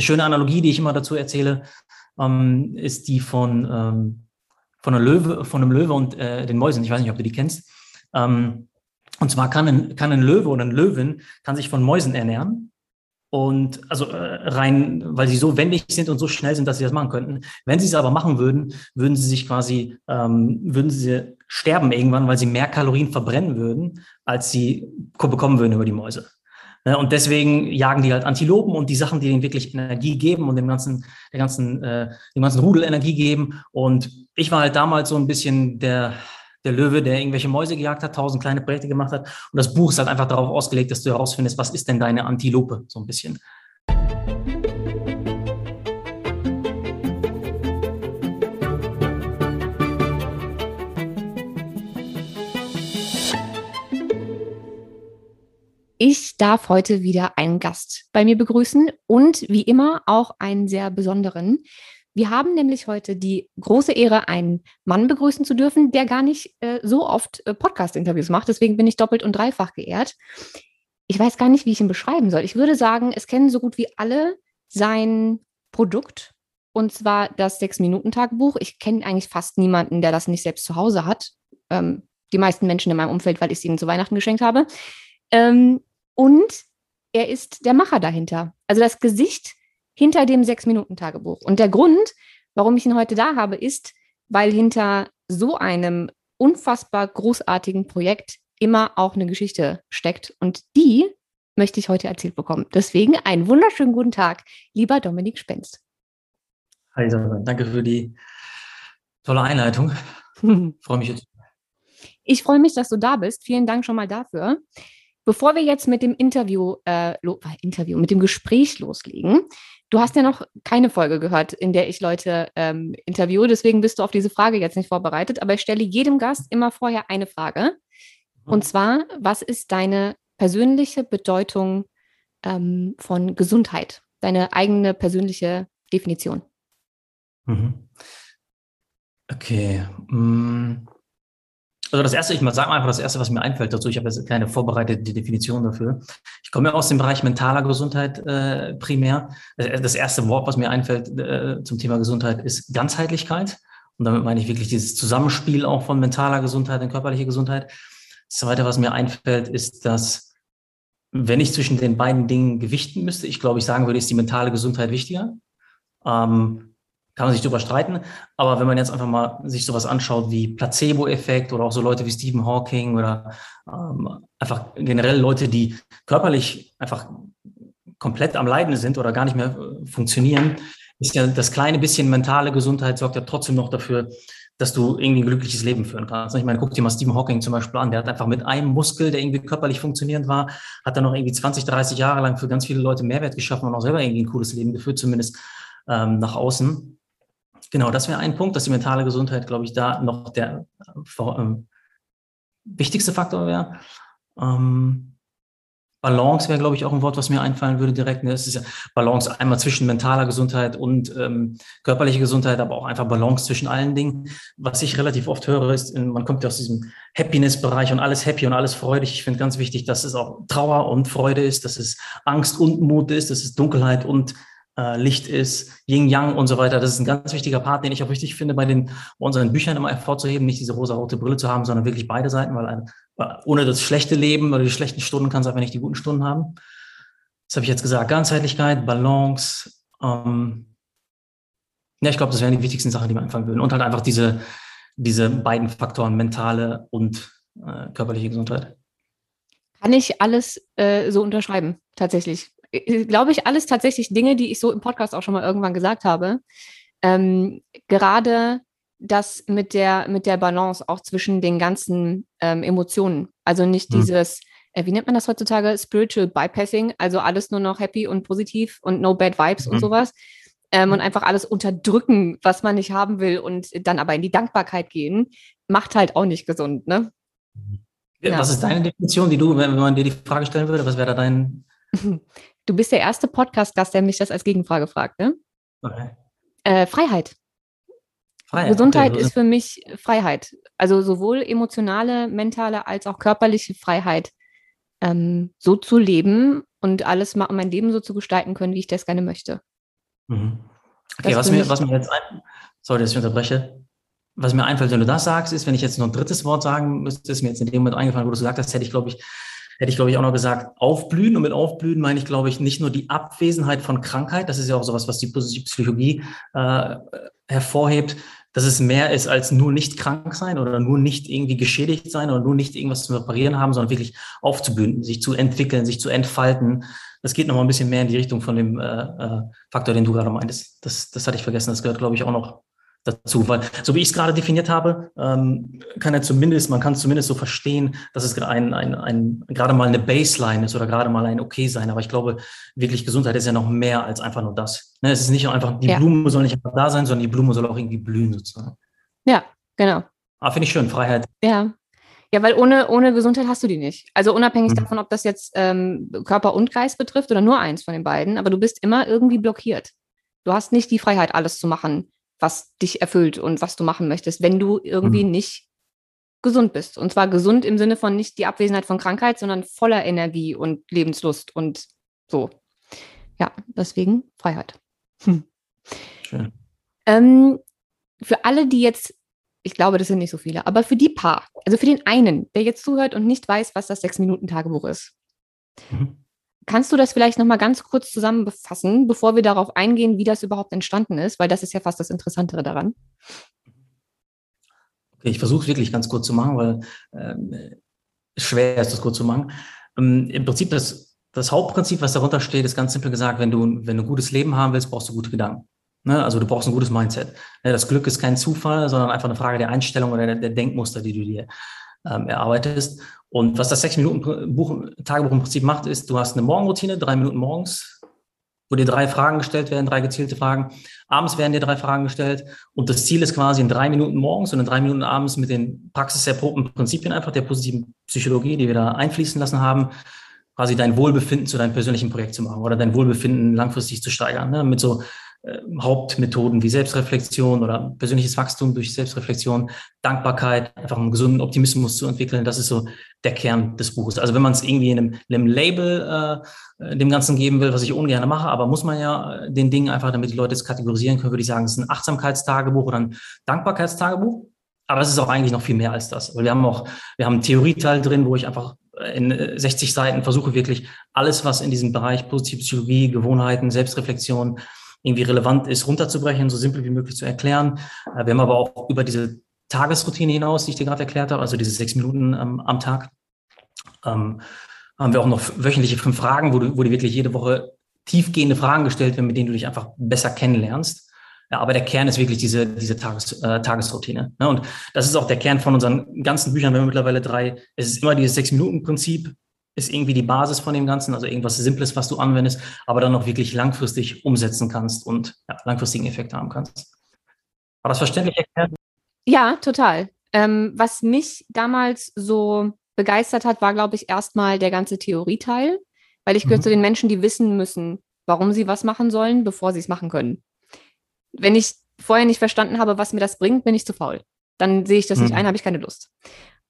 eine schöne Analogie, die ich immer dazu erzähle, ähm, ist die von, ähm, von, einer Löwe, von einem Löwe und äh, den Mäusen. Ich weiß nicht, ob du die kennst. Ähm, und zwar kann ein, kann ein Löwe oder eine Löwin kann sich von Mäusen ernähren. Und also äh, rein, weil sie so wendig sind und so schnell sind, dass sie das machen könnten. Wenn sie es aber machen würden, würden sie sich quasi, ähm, würden sie sterben irgendwann, weil sie mehr Kalorien verbrennen würden, als sie bekommen würden über die Mäuse. Ne, und deswegen jagen die halt Antilopen und die Sachen, die ihnen wirklich Energie geben und dem ganzen, der ganzen, äh, dem ganzen Rudel Energie geben. Und ich war halt damals so ein bisschen der, der Löwe, der irgendwelche Mäuse gejagt hat, tausend kleine Projekte gemacht hat. Und das Buch ist halt einfach darauf ausgelegt, dass du herausfindest, was ist denn deine Antilope, so ein bisschen. Ich darf heute wieder einen Gast bei mir begrüßen und wie immer auch einen sehr besonderen. Wir haben nämlich heute die große Ehre, einen Mann begrüßen zu dürfen, der gar nicht äh, so oft äh, Podcast-Interviews macht. Deswegen bin ich doppelt und dreifach geehrt. Ich weiß gar nicht, wie ich ihn beschreiben soll. Ich würde sagen, es kennen so gut wie alle sein Produkt, und zwar das Sechs-Minuten-Tagebuch. Ich kenne eigentlich fast niemanden, der das nicht selbst zu Hause hat. Ähm, die meisten Menschen in meinem Umfeld, weil ich es ihnen zu Weihnachten geschenkt habe. Ähm, und er ist der Macher dahinter. Also das Gesicht hinter dem Sechs-Minuten-Tagebuch. Und der Grund, warum ich ihn heute da habe, ist, weil hinter so einem unfassbar großartigen Projekt immer auch eine Geschichte steckt. Und die möchte ich heute erzählt bekommen. Deswegen einen wunderschönen guten Tag, lieber Dominik Spenst. Hi, danke für die tolle Einleitung. freue mich jetzt. Ich freue mich, dass du da bist. Vielen Dank schon mal dafür. Bevor wir jetzt mit dem Interview, äh, äh, Interview, mit dem Gespräch loslegen, du hast ja noch keine Folge gehört, in der ich Leute ähm, interviewe, deswegen bist du auf diese Frage jetzt nicht vorbereitet, aber ich stelle jedem Gast immer vorher eine Frage. Mhm. Und zwar, was ist deine persönliche Bedeutung ähm, von Gesundheit? Deine eigene persönliche Definition? Mhm. Okay. Mm. Also das erste, ich mal sage einfach das erste, was mir einfällt dazu. Ich habe jetzt keine vorbereitete Definition dafür. Ich komme ja aus dem Bereich mentaler Gesundheit äh, primär. Das erste Wort, was mir einfällt äh, zum Thema Gesundheit, ist Ganzheitlichkeit. Und damit meine ich wirklich dieses Zusammenspiel auch von mentaler Gesundheit und körperlicher Gesundheit. Das zweite, was mir einfällt, ist, dass wenn ich zwischen den beiden Dingen gewichten müsste, ich glaube, ich sagen würde, ist die mentale Gesundheit wichtiger. Ähm, kann man sich darüber streiten. Aber wenn man jetzt einfach mal sich sowas anschaut wie Placebo-Effekt oder auch so Leute wie Stephen Hawking oder ähm, einfach generell Leute, die körperlich einfach komplett am Leiden sind oder gar nicht mehr äh, funktionieren, ist ja das kleine bisschen mentale Gesundheit sorgt ja trotzdem noch dafür, dass du irgendwie ein glückliches Leben führen kannst. Ich meine, guck dir mal Stephen Hawking zum Beispiel an. Der hat einfach mit einem Muskel, der irgendwie körperlich funktionierend war, hat dann noch irgendwie 20, 30 Jahre lang für ganz viele Leute Mehrwert geschaffen und auch selber irgendwie ein cooles Leben geführt, zumindest ähm, nach außen. Genau, das wäre ein Punkt, dass die mentale Gesundheit, glaube ich, da noch der äh, wichtigste Faktor wäre. Ähm, Balance wäre, glaube ich, auch ein Wort, was mir einfallen würde direkt. Es ist ja Balance einmal zwischen mentaler Gesundheit und ähm, körperlicher Gesundheit, aber auch einfach Balance zwischen allen Dingen. Was ich relativ oft höre, ist, man kommt ja aus diesem Happiness-Bereich und alles happy und alles freudig. Ich finde ganz wichtig, dass es auch Trauer und Freude ist, dass es Angst und Mut ist, dass es Dunkelheit und Licht ist, Yin Yang und so weiter. Das ist ein ganz wichtiger Part, den ich auch wichtig finde, bei den bei unseren Büchern immer hervorzuheben, nicht diese rosa-rote Brille zu haben, sondern wirklich beide Seiten, weil ein, ohne das schlechte Leben oder die schlechten Stunden kannst du einfach nicht die guten Stunden haben. Das habe ich jetzt gesagt. Ganzheitlichkeit, Balance. Ähm, ja, ich glaube, das wären die wichtigsten Sachen, die wir anfangen würden. Und halt einfach diese, diese beiden Faktoren, mentale und äh, körperliche Gesundheit. Kann ich alles äh, so unterschreiben, tatsächlich. Äh, glaube ich, alles tatsächlich Dinge, die ich so im Podcast auch schon mal irgendwann gesagt habe. Ähm, gerade das mit der, mit der Balance auch zwischen den ganzen ähm, Emotionen. Also nicht hm. dieses, äh, wie nennt man das heutzutage? Spiritual Bypassing, also alles nur noch happy und positiv und no bad vibes mhm. und sowas. Ähm, und hm. einfach alles unterdrücken, was man nicht haben will und dann aber in die Dankbarkeit gehen, macht halt auch nicht gesund, ne? Ja. Was ist deine Definition, die du, wenn man dir die Frage stellen würde, was wäre da dein? Du bist der erste Podcast-Gast, der mich das als Gegenfrage fragt, ne? Okay. Äh, Freiheit. Freiheit. Gesundheit okay. ist für mich Freiheit. Also sowohl emotionale, mentale als auch körperliche Freiheit, ähm, so zu leben und alles mal mein Leben so zu gestalten können, wie ich das gerne möchte. Mhm. Okay, was mir, was mir jetzt ein, sorry, dass ich unterbreche. Was mir einfällt, wenn du das sagst, ist, wenn ich jetzt noch ein drittes Wort sagen müsste, ist mir jetzt in dem Moment eingefallen, wo du gesagt hast, hätte ich, glaube ich, hätte ich, glaube ich, auch noch gesagt, aufblühen. Und mit aufblühen meine ich, glaube ich, nicht nur die Abwesenheit von Krankheit. Das ist ja auch sowas, was die Psychologie äh, hervorhebt, dass es mehr ist als nur nicht krank sein oder nur nicht irgendwie geschädigt sein oder nur nicht irgendwas zu reparieren haben, sondern wirklich aufzublühen, sich zu entwickeln, sich zu entfalten. Das geht nochmal ein bisschen mehr in die Richtung von dem äh, äh, Faktor, den du gerade meintest. Das, das hatte ich vergessen. Das gehört, glaube ich, auch noch dazu, weil so wie ich es gerade definiert habe, ähm, kann er zumindest, man kann zumindest so verstehen, dass es ein, ein, ein, gerade mal eine Baseline ist oder gerade mal ein Okay sein. Aber ich glaube, wirklich Gesundheit ist ja noch mehr als einfach nur das. Ne, es ist nicht einfach, die ja. Blume soll nicht einfach da sein, sondern die Blume soll auch irgendwie blühen sozusagen. Ja, genau. Ah, finde ich schön, Freiheit. Ja. Ja, weil ohne, ohne Gesundheit hast du die nicht. Also unabhängig mhm. davon, ob das jetzt ähm, Körper und Geist betrifft oder nur eins von den beiden, aber du bist immer irgendwie blockiert. Du hast nicht die Freiheit, alles zu machen, was dich erfüllt und was du machen möchtest, wenn du irgendwie mhm. nicht gesund bist. Und zwar gesund im Sinne von nicht die Abwesenheit von Krankheit, sondern voller Energie und Lebenslust und so. Ja, deswegen Freiheit. Hm. Schön. Ähm, für alle, die jetzt, ich glaube, das sind nicht so viele, aber für die paar, also für den einen, der jetzt zuhört und nicht weiß, was das Sechs-Minuten-Tagebuch ist, mhm. Kannst du das vielleicht nochmal ganz kurz zusammenfassen, bevor wir darauf eingehen, wie das überhaupt entstanden ist? Weil das ist ja fast das Interessantere daran. Okay, ich versuche es wirklich ganz kurz zu machen, weil äh, schwer ist, das kurz zu machen. Ähm, Im Prinzip das, das Hauptprinzip, was darunter steht, ist ganz simpel gesagt, wenn du, wenn du ein gutes Leben haben willst, brauchst du gute Gedanken. Ne? Also du brauchst ein gutes Mindset. Ne? Das Glück ist kein Zufall, sondern einfach eine Frage der Einstellung oder der, der Denkmuster, die du dir ähm, erarbeitest. Und was das Sechs-Minuten-Tagebuch im Prinzip macht, ist, du hast eine Morgenroutine, drei Minuten morgens, wo dir drei Fragen gestellt werden, drei gezielte Fragen. Abends werden dir drei Fragen gestellt. Und das Ziel ist quasi in drei Minuten morgens und in drei Minuten abends mit den praxiserprobten Prinzipien einfach der positiven Psychologie, die wir da einfließen lassen haben, quasi dein Wohlbefinden zu deinem persönlichen Projekt zu machen oder dein Wohlbefinden langfristig zu steigern. Ne? Mit so äh, Hauptmethoden wie Selbstreflexion oder persönliches Wachstum durch Selbstreflexion, Dankbarkeit, einfach einen gesunden Optimismus zu entwickeln. Das ist so der Kern des Buches. Also wenn man es irgendwie in einem, in einem Label äh, dem Ganzen geben will, was ich ungern mache, aber muss man ja äh, den Dingen einfach, damit die Leute es kategorisieren können, würde ich sagen, es ist ein Achtsamkeitstagebuch oder ein Dankbarkeitstagebuch. Aber es ist auch eigentlich noch viel mehr als das. Wir haben auch, wir haben einen Theorieteil drin, wo ich einfach in 60 Seiten versuche wirklich alles, was in diesem Bereich positive Psychologie, Gewohnheiten, Selbstreflexion, irgendwie relevant ist, runterzubrechen, so simpel wie möglich zu erklären. Äh, wir haben aber auch über diese Tagesroutine hinaus, die ich dir gerade erklärt habe, also diese sechs Minuten ähm, am Tag, ähm, haben wir auch noch wöchentliche fünf Fragen, wo, du, wo dir wirklich jede Woche tiefgehende Fragen gestellt werden, mit denen du dich einfach besser kennenlernst. Ja, aber der Kern ist wirklich diese, diese Tages, äh, Tagesroutine. Ne? Und das ist auch der Kern von unseren ganzen Büchern. Wir haben mittlerweile drei. Es ist immer dieses Sechs-Minuten-Prinzip ist irgendwie die Basis von dem Ganzen, also irgendwas Simples, was du anwendest, aber dann auch wirklich langfristig umsetzen kannst und ja, langfristigen Effekt haben kannst. War das verständlich erklärt? Ja, total. Ähm, was mich damals so begeistert hat, war, glaube ich, erstmal der ganze Theorieteil, weil ich gehöre mhm. zu den Menschen, die wissen müssen, warum sie was machen sollen, bevor sie es machen können. Wenn ich vorher nicht verstanden habe, was mir das bringt, bin ich zu faul. Dann sehe ich das mhm. nicht ein, habe ich keine Lust.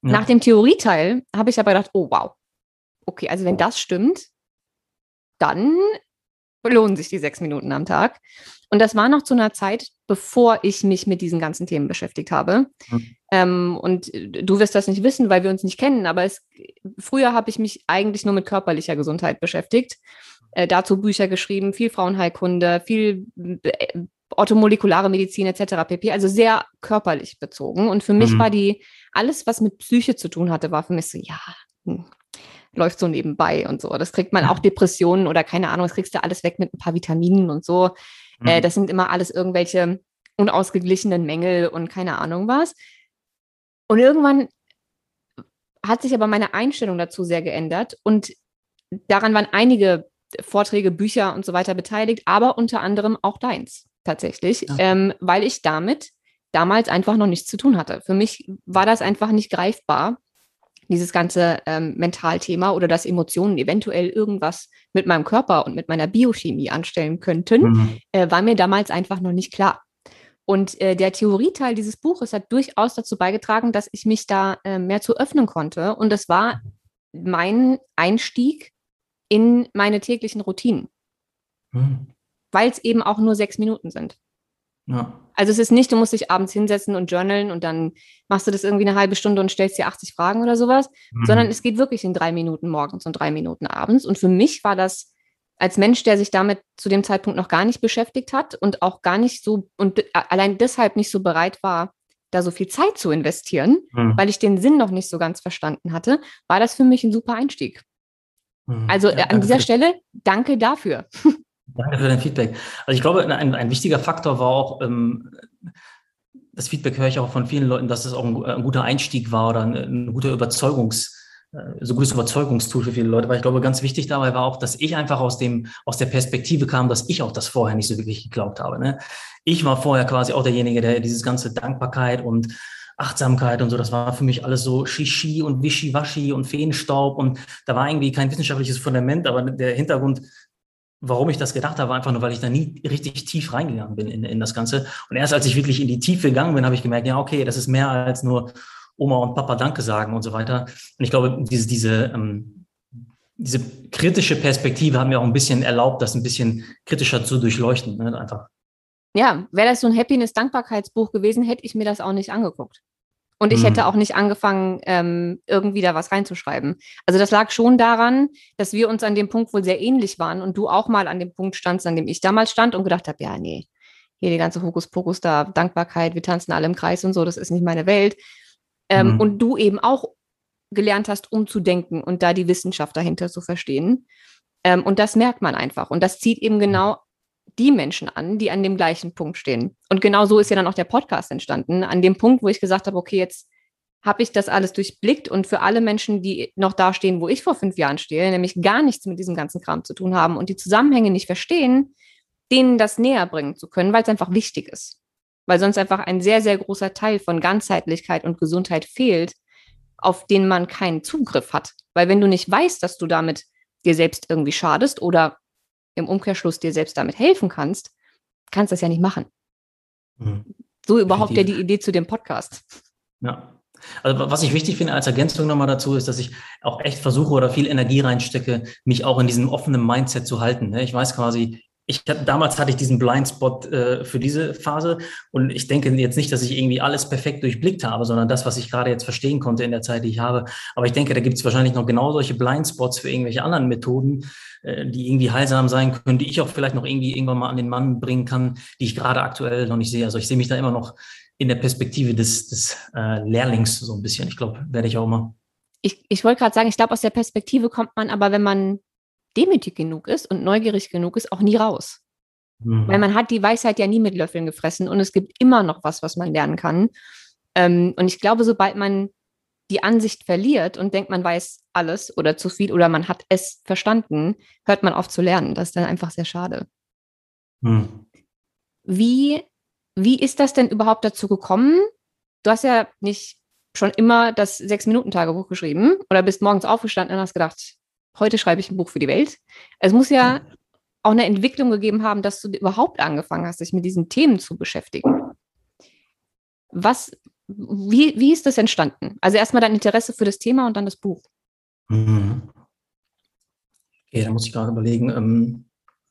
Ja. Nach dem Theorieteil habe ich aber gedacht, oh wow, okay, also wenn das stimmt, dann lohnen sich die sechs Minuten am Tag. Und das war noch zu einer Zeit, bevor ich mich mit diesen ganzen Themen beschäftigt habe. Mhm. Ähm, und du wirst das nicht wissen, weil wir uns nicht kennen, aber es, früher habe ich mich eigentlich nur mit körperlicher Gesundheit beschäftigt. Äh, dazu Bücher geschrieben, viel Frauenheilkunde, viel äh, orthomolekulare Medizin etc. pp. Also sehr körperlich bezogen. Und für mich mhm. war die, alles, was mit Psyche zu tun hatte, war für mich so, ja, hm, läuft so nebenbei und so. Das kriegt man auch Depressionen oder keine Ahnung, das kriegst du alles weg mit ein paar Vitaminen und so. Äh, mhm. Äh, das sind immer alles irgendwelche unausgeglichenen Mängel und keine Ahnung was. Und irgendwann hat sich aber meine Einstellung dazu sehr geändert und daran waren einige Vorträge, Bücher und so weiter beteiligt, aber unter anderem auch deins tatsächlich, ja. ähm, weil ich damit damals einfach noch nichts zu tun hatte. Für mich war das einfach nicht greifbar, dieses ganze ähm, Mentalthema oder dass Emotionen eventuell irgendwas mit meinem Körper und mit meiner Biochemie anstellen könnten, mhm. äh, war mir damals einfach noch nicht klar. Und äh, der Theorieteil dieses Buches hat durchaus dazu beigetragen, dass ich mich da äh, mehr zu öffnen konnte. Und das war mein Einstieg in meine täglichen Routinen. Mhm. weil es eben auch nur sechs Minuten sind. Ja. Also es ist nicht, du musst dich abends hinsetzen und journalen und dann machst du das irgendwie eine halbe Stunde und stellst dir 80 Fragen oder sowas, Mhm. sondern es geht wirklich in drei Minuten morgens und drei Minuten abends. Und für mich war das als Mensch, der sich damit zu dem Zeitpunkt noch gar nicht beschäftigt hat und auch gar nicht so und allein deshalb nicht so bereit war, da so viel Zeit zu investieren, Mhm. weil ich den Sinn noch nicht so ganz verstanden hatte, war das für mich ein super Einstieg. Mhm. Also Ja, äh, an dieser Stelle danke dafür. Danke für dein Feedback. Also ich glaube, ein, ein wichtiger Faktor war auch, ähm, das Feedback höre ich auch von vielen Leuten, dass es auch ein, ein guter Einstieg war oder ein, ein guter Überzeugungs, äh, so gutes Überzeugungstool für viele Leute. Weil ich glaube, ganz wichtig dabei war auch, dass ich einfach aus dem, aus der Perspektive kam, dass ich auch das vorher nicht so wirklich geglaubt habe. Ne? Ich war vorher quasi auch derjenige, der dieses ganze Dankbarkeit und Achtsamkeit und so, das war für mich alles so Shishi und Wischiwaschi und Feenstaub und da war irgendwie kein wissenschaftliches Fundament, aber der Hintergrund warum ich das gedacht habe, war einfach nur, weil ich da nie richtig tief reingegangen bin in, in das Ganze. Und erst als ich wirklich in die Tiefe gegangen bin, habe ich gemerkt, ja, okay, das ist mehr als nur Oma und Papa Danke sagen und so weiter. Und ich glaube, diese, diese, ähm, diese kritische Perspektive hat mir auch ein bisschen erlaubt, das ein bisschen kritischer zu durchleuchten. Ne? Einfach. Ja, wäre das so ein Happiness-Dankbarkeitsbuch gewesen, hätte ich mir das auch nicht angeguckt. Und ich Mhm. hätte auch nicht angefangen, ähm, irgendwie da was reinzuschreiben. Also das lag schon daran, dass wir uns an dem Punkt wohl sehr ähnlich waren und du auch mal an dem Punkt standst, an dem ich damals stand und gedacht habe, ja, nee, hier die ganze Hokuspokus da, Dankbarkeit, wir tanzen alle im Kreis und so, das ist nicht meine Welt. Ähm, Mhm. Und du eben auch gelernt hast, umzudenken und da die Wissenschaft dahinter zu verstehen. Ähm, und das merkt man einfach. Und das zieht eben genau die Menschen an, die an dem gleichen Punkt stehen. Und genau so ist ja dann auch der Podcast entstanden. An dem Punkt, wo ich gesagt habe, okay, jetzt habe ich das alles durchblickt und für alle Menschen, die noch da stehen, wo ich vor fünf Jahren stehe, nämlich gar nichts mit diesem ganzen Kram zu tun haben und die Zusammenhänge nicht verstehen, denen das näher bringen zu können, weil es einfach wichtig ist. Weil sonst einfach ein sehr, sehr großer Teil von Ganzheitlichkeit und Gesundheit fehlt, auf den man keinen Zugriff hat. Weil wenn du nicht weißt, dass du damit dir selbst irgendwie schadest oder im Umkehrschluss dir selbst damit helfen kannst, kannst du das ja nicht machen. Mhm. So überhaupt ja Definitiv. die Idee zu dem Podcast. Ja. Also was ich wichtig finde als Ergänzung nochmal dazu ist, dass ich auch echt versuche oder viel Energie reinstecke, mich auch in diesem offenen Mindset zu halten. ne? Ich weiß quasi, ich hab, damals hatte ich diesen Blindspot äh, für diese Phase und ich denke jetzt nicht, dass ich irgendwie alles perfekt durchblickt habe, sondern das, was ich gerade jetzt verstehen konnte in der Zeit, die ich habe. Aber ich denke, da gibt es wahrscheinlich noch genau solche Blindspots für irgendwelche anderen Methoden, äh, die irgendwie heilsam sein können, die ich auch vielleicht noch irgendwie irgendwann mal an den Mann bringen kann, die ich gerade aktuell noch nicht sehe. Also ich sehe mich da immer noch in der Perspektive des, des äh, Lehrlings so ein bisschen. Ich glaube, werde ich auch mal. Ich, ich wollte gerade sagen, ich glaube, aus der Perspektive kommt man aber, wenn man demütig genug ist und neugierig genug ist, auch nie raus. Mhm. Weil man hat die Weisheit ja nie mit Löffeln gefressen und es gibt immer noch was, was man lernen kann. Ähm, und ich glaube, sobald man die Ansicht verliert und denkt, man weiß alles oder zu viel oder man hat es verstanden, hört man auf zu lernen. Das ist dann einfach sehr schade. Mhm. Wie, wie ist das denn überhaupt dazu gekommen? Du hast ja nicht schon immer das Sechs-Minuten-Tagebuch geschrieben oder bist morgens aufgestanden und hast gedacht, heute schreibe ich ein Buch für die Welt. Es muss ja auch eine Entwicklung gegeben haben, dass du überhaupt angefangen hast, dich mit diesen Themen zu beschäftigen. Was, wie, wie ist das entstanden? Also erstmal dein Interesse für das Thema und dann das Buch. Mhm. Okay, da muss ich gerade überlegen, ähm,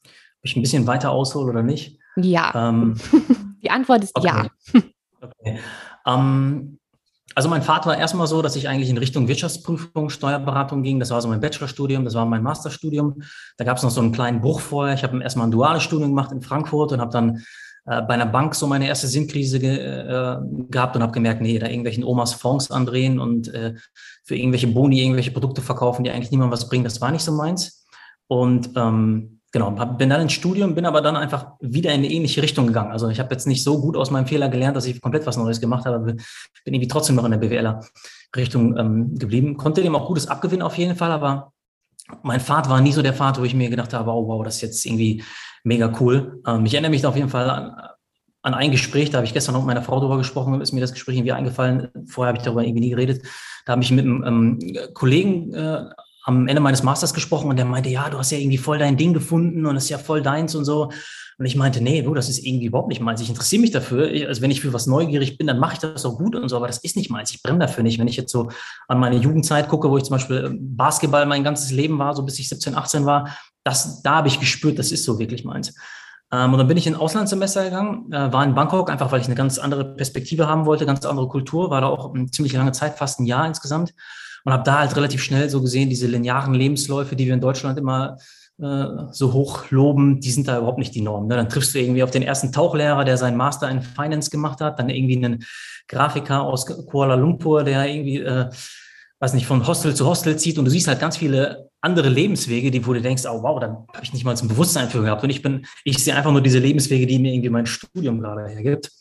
ob ich ein bisschen weiter aushole oder nicht. Ja, Ähm, die Antwort ist okay. ja. Okay. Ähm, also mein Vater war erstmal so, dass ich eigentlich in Richtung Wirtschaftsprüfung, Steuerberatung ging. Das war so mein Bachelorstudium, das war mein Masterstudium. Da gab es noch so einen kleinen Bruch vorher. Ich habe erstmal ein duales Studium gemacht in Frankfurt und habe dann äh, bei einer Bank so meine erste Sinnkrise ge äh, gehabt und habe gemerkt, nee, da irgendwelchen Omas Fonds andrehen und äh, für irgendwelche Boni irgendwelche Produkte verkaufen, die eigentlich niemand was bringen, das war nicht so meins. Und ähm, genau, bin dann ins Studium, bin aber dann einfach wieder in eine ähnliche Richtung gegangen. Also ich habe jetzt nicht so gut aus meinem Fehler gelernt, dass ich komplett was Neues gemacht habe, bin irgendwie trotzdem noch in der BWLer-Richtung ähm, geblieben. Konnte dem auch Gutes abgewinnen auf jeden Fall, aber mein Pfad war nie so der Pfad, wo ich mir gedacht habe, oh, wow, das ist jetzt irgendwie mega cool. Ähm, ich erinnere mich da auf jeden Fall an, an ein Gespräch, da habe ich gestern noch mit meiner Frau drüber gesprochen, ist mir das Gespräch irgendwie eingefallen. Vorher habe ich darüber irgendwie nie geredet. Da habe ich mit einem ähm, Kollegen äh, am Ende meines Masters gesprochen und der meinte, ja, du hast ja irgendwie voll dein Ding gefunden und das ist ja voll deins und so. Und ich meinte, nee, du, das ist irgendwie überhaupt nicht meins. Ich interessiere mich dafür. Also wenn ich für was neugierig bin, dann mache ich das auch gut und so, aber das ist nicht meins. Ich brenne dafür nicht. Wenn ich jetzt so an meine Jugendzeit gucke, wo ich zum Beispiel Basketball mein ganzes Leben war, so bis ich 17, 18 war, das, da habe ich gespürt, das ist so wirklich meins. Ähm, und dann bin ich in ein Auslandssemester gegangen, äh, war in Bangkok, einfach weil ich eine ganz andere Perspektive haben wollte, ganz andere Kultur, war da auch eine ziemlich lange Zeit, fast ein Jahr insgesamt. Und habe da halt relativ schnell so gesehen, diese linearen Lebensläufe, die wir in Deutschland immer äh, so hoch loben, die sind da überhaupt nicht die Norm. Ne? Dann triffst du irgendwie auf den ersten Tauchlehrer, der seinen Master in Finance gemacht hat, dann irgendwie einen Grafiker aus Kuala Lumpur, der irgendwie, äh, weiß nicht, von Hostel zu Hostel zieht und du siehst halt ganz viele andere Lebenswege, die, wo du denkst, oh wow, da habe ich nicht mal zum Bewusstsein für gehabt. Und ich bin, ich sehe einfach nur diese Lebenswege, die mir irgendwie mein Studium gerade hergibt.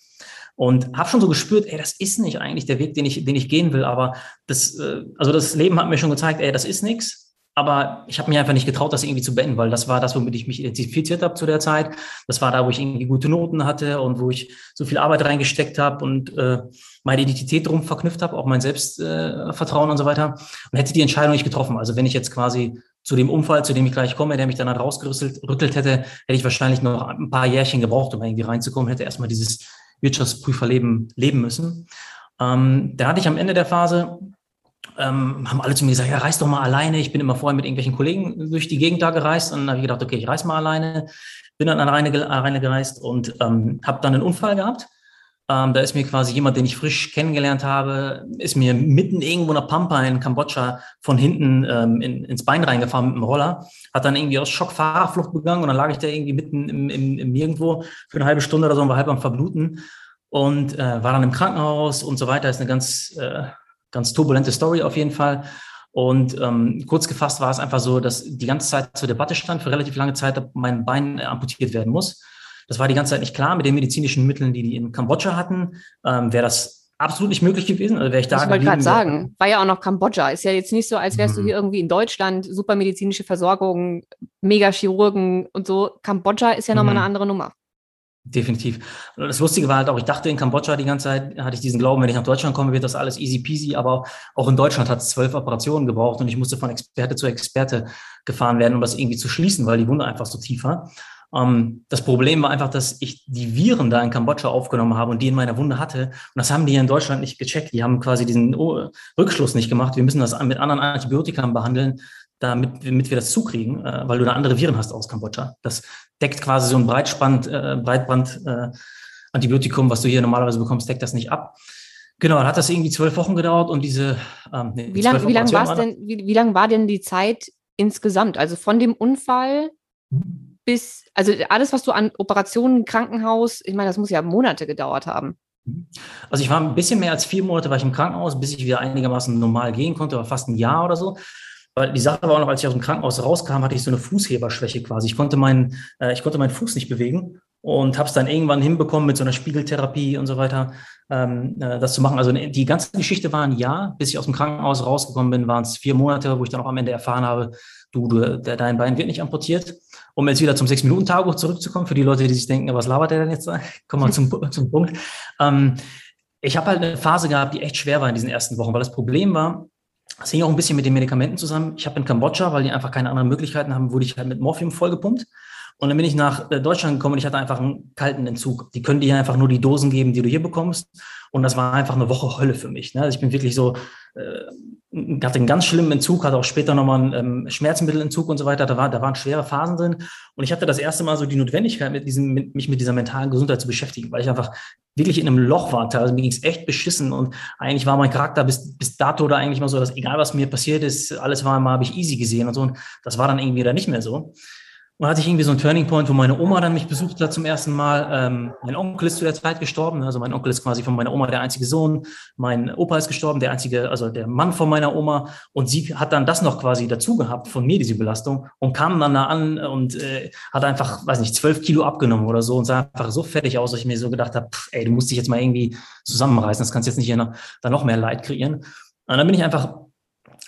Und habe schon so gespürt, ey, das ist nicht eigentlich der Weg, den ich, den ich gehen will. Aber das, äh, also das Leben hat mir schon gezeigt, ey, das ist nichts. Aber ich habe mir einfach nicht getraut, das irgendwie zu beenden, weil das war das, womit ich mich identifiziert habe zu der Zeit. Das war da, wo ich irgendwie gute Noten hatte und wo ich so viel Arbeit reingesteckt habe und äh, meine Identität drum verknüpft habe, auch mein Selbstvertrauen äh, und so weiter. Und hätte die Entscheidung nicht getroffen. Also wenn ich jetzt quasi zu dem Unfall, zu dem ich gleich komme, der mich dann halt rausgerüttelt hätte, hätte ich wahrscheinlich noch ein paar Jährchen gebraucht, um irgendwie reinzukommen, hätte erstmal dieses Wirtschaftsprüferleben leben müssen. Ähm, da hatte ich am Ende der Phase ähm, haben alle zu mir gesagt, ja, reis doch mal alleine. Ich bin immer vorher mit irgendwelchen Kollegen durch die Gegend da gereist und dann habe ich gedacht, okay, ich reise mal alleine. Bin dann alleine, alleine gereist und ähm, habe dann einen Unfall gehabt. Ähm, da ist mir quasi jemand, den ich frisch kennengelernt habe, ist mir mitten irgendwo in der Pampa in Kambodscha von hinten ähm, in, ins Bein reingefahren mit dem Roller, hat dann irgendwie aus Schock Fahrerflucht begangen und dann lag ich da irgendwie mitten im, im, im Nirgendwo für eine halbe Stunde oder so und war halb am Verbluten und äh, war dann im Krankenhaus und so weiter. Ist eine ganz äh, ganz turbulente Story auf jeden Fall. Und ähm, kurz gefasst war es einfach so, dass die ganze Zeit zur Debatte stand, für relativ lange Zeit mein Bein amputiert werden muss. Das war die ganze Zeit nicht klar. Mit den medizinischen Mitteln, die die in Kambodscha hatten, ähm, wäre das absolut nicht möglich gewesen. Also wäre ich da. Ich wollte gerade sagen, war ja auch noch Kambodscha. Ist ja jetzt nicht so, als wärst mhm. du hier irgendwie in Deutschland, super medizinische Versorgung, Megachirurgen und so. Kambodscha ist ja nochmal mhm. eine andere Nummer. Definitiv. Das Lustige war halt auch, ich dachte in Kambodscha die ganze Zeit, hatte ich diesen Glauben, wenn ich nach Deutschland komme, wird das alles easy peasy, aber auch in Deutschland hat es zwölf Operationen gebraucht und ich musste von Experte zu Experte gefahren werden, um das irgendwie zu schließen, weil die Wunde einfach so tief war. Ähm, das Problem war einfach, dass ich die Viren da in Kambodscha aufgenommen habe und die in meiner Wunde hatte. Und das haben die in Deutschland nicht gecheckt. Die haben quasi diesen Rückschluss nicht gemacht. Wir müssen das mit anderen Antibiotika behandeln, damit, damit wir das zukriegen, äh, weil du da andere Viren hast aus Kambodscha. Das deckt quasi so ein Breitspand, äh, Breitband äh, Antibiotikum, was du hier normalerweise bekommst, deckt das nicht ab. Genau, dann hat das irgendwie zwölf Wochen gedauert und diese. Ähm, nee, wie lange lang war denn, wie, wie lang war denn die Zeit insgesamt? Also von dem Unfall bis, also alles, was du an Operationen, Krankenhaus, ich meine, das muss ja Monate gedauert haben. Also ich war ein bisschen mehr als vier Monate war ich im Krankenhaus, bis ich wieder einigermaßen normal gehen konnte, war fast ein Jahr oder so. Weil die Sache war auch noch, als ich aus dem Krankenhaus rauskam, hatte ich so eine Fußheberschwäche quasi. Ich konnte meinen, äh, ich konnte meinen Fuß nicht bewegen und habe es dann irgendwann hinbekommen mit so einer Spiegeltherapie und so weiter, ähm, äh, das zu machen. Also die ganze Geschichte war ein Jahr, bis ich aus dem Krankenhaus rausgekommen bin, waren es vier Monate, wo ich dann auch am Ende erfahren habe, du, du der, dein Bein wird nicht amputiert. Um jetzt wieder zum Sechs-Minuten-Tagebuch zurückzukommen, für die Leute, die sich denken, was labert der denn jetzt? Kommen wir zum, zum Punkt. Ähm, ich habe halt eine Phase gehabt, die echt schwer war in diesen ersten Wochen, weil das Problem war, das hing auch ein bisschen mit den Medikamenten zusammen. Ich habe in Kambodscha, weil die einfach keine anderen Möglichkeiten haben, wurde ich halt mit Morphium vollgepumpt. Und dann bin ich nach äh, Deutschland gekommen und ich hatte einfach einen kalten Entzug. Die können dir einfach nur die Dosen geben, die du hier bekommst. Und das war einfach eine Woche Hölle für mich. Ne? Also ich bin wirklich so, äh, hatte einen ganz schlimmen Entzug, hatte auch später nochmal einen ähm, Schmerzmittelentzug und so weiter. Da, war, da waren schwere Phasen drin. Und ich hatte das erste Mal so die Notwendigkeit, mit diesem, mit, mich mit dieser mentalen Gesundheit zu beschäftigen, weil ich einfach wirklich in einem Loch war. Also mir ging es echt beschissen und eigentlich war mein Charakter bis, bis dato da eigentlich mal so, dass egal was mir passiert ist, alles war immer, habe ich easy gesehen und so. Und das war dann irgendwie da nicht mehr so. Und hatte ich irgendwie so einen Turning Point, wo meine Oma dann mich besucht hat zum ersten Mal. Ähm, mein Onkel ist zu der Zeit gestorben. Also mein Onkel ist quasi von meiner Oma der einzige Sohn. Mein Opa ist gestorben, der einzige, also der Mann von meiner Oma. Und sie hat dann das noch quasi dazu gehabt von mir, diese Belastung. Und kam dann da an und äh, hat einfach, weiß nicht, zwölf Kilo abgenommen oder so und sah einfach so fertig aus, dass ich mir so gedacht habe, ey, du musst dich jetzt mal irgendwie zusammenreißen. Das kannst jetzt nicht hier noch, da noch mehr Leid kreieren. Und dann bin ich einfach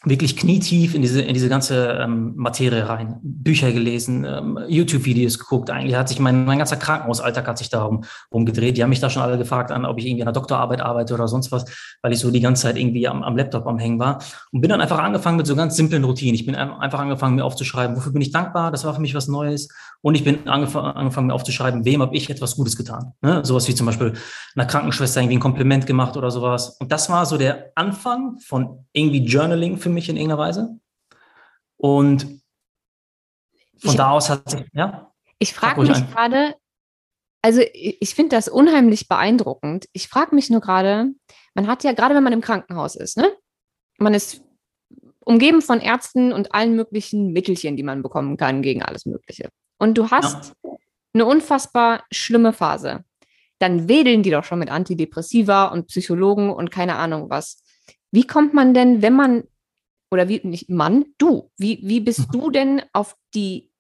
wirklich knietief in diese, in diese ganze ähm, Materie rein. Bücher gelesen, ähm, YouTube-Videos geguckt. Eigentlich hat sich mein, mein ganzer Krankenhausalltag hat sich da rum, rumgedreht. Die haben mich da schon alle gefragt an, ob ich irgendwie an der Doktorarbeit arbeite oder sonst was, weil ich so die ganze Zeit irgendwie am, am Laptop am Hängen war. Und bin dann einfach angefangen mit so ganz simplen Routinen. Ich bin einfach angefangen, mir aufzuschreiben, wofür bin ich dankbar, das war für mich was Neues. Und ich bin angefangen, angefangen mir aufzuschreiben, wem habe ich etwas Gutes getan. Ne? Sowas wie zum Beispiel einer Krankenschwester irgendwie ein Kompliment gemacht oder sowas. Und das war so der Anfang von irgendwie Journaling für mich in irgendeiner Weise. Und von ich, da aus hat sich, ja. Ich frage mich gerade, Also ich finde das unheimlich beeindruckend. Ich frage mich nur gerade, man hat ja gerade, wenn man im Krankenhaus ist, ne? Man ist umgeben von Ärzten und allen möglichen Mittelchen, die man bekommen kann gegen alles Mögliche. Und du hast ja. eine unfassbar schlimme Phase. Dann wedeln die doch schon mit Antidepressiva und Psychologen und keine Ahnung was. Wie kommt man denn, wenn man, oder wie, nicht Mann, du, wie, wie bist mhm. du denn auf die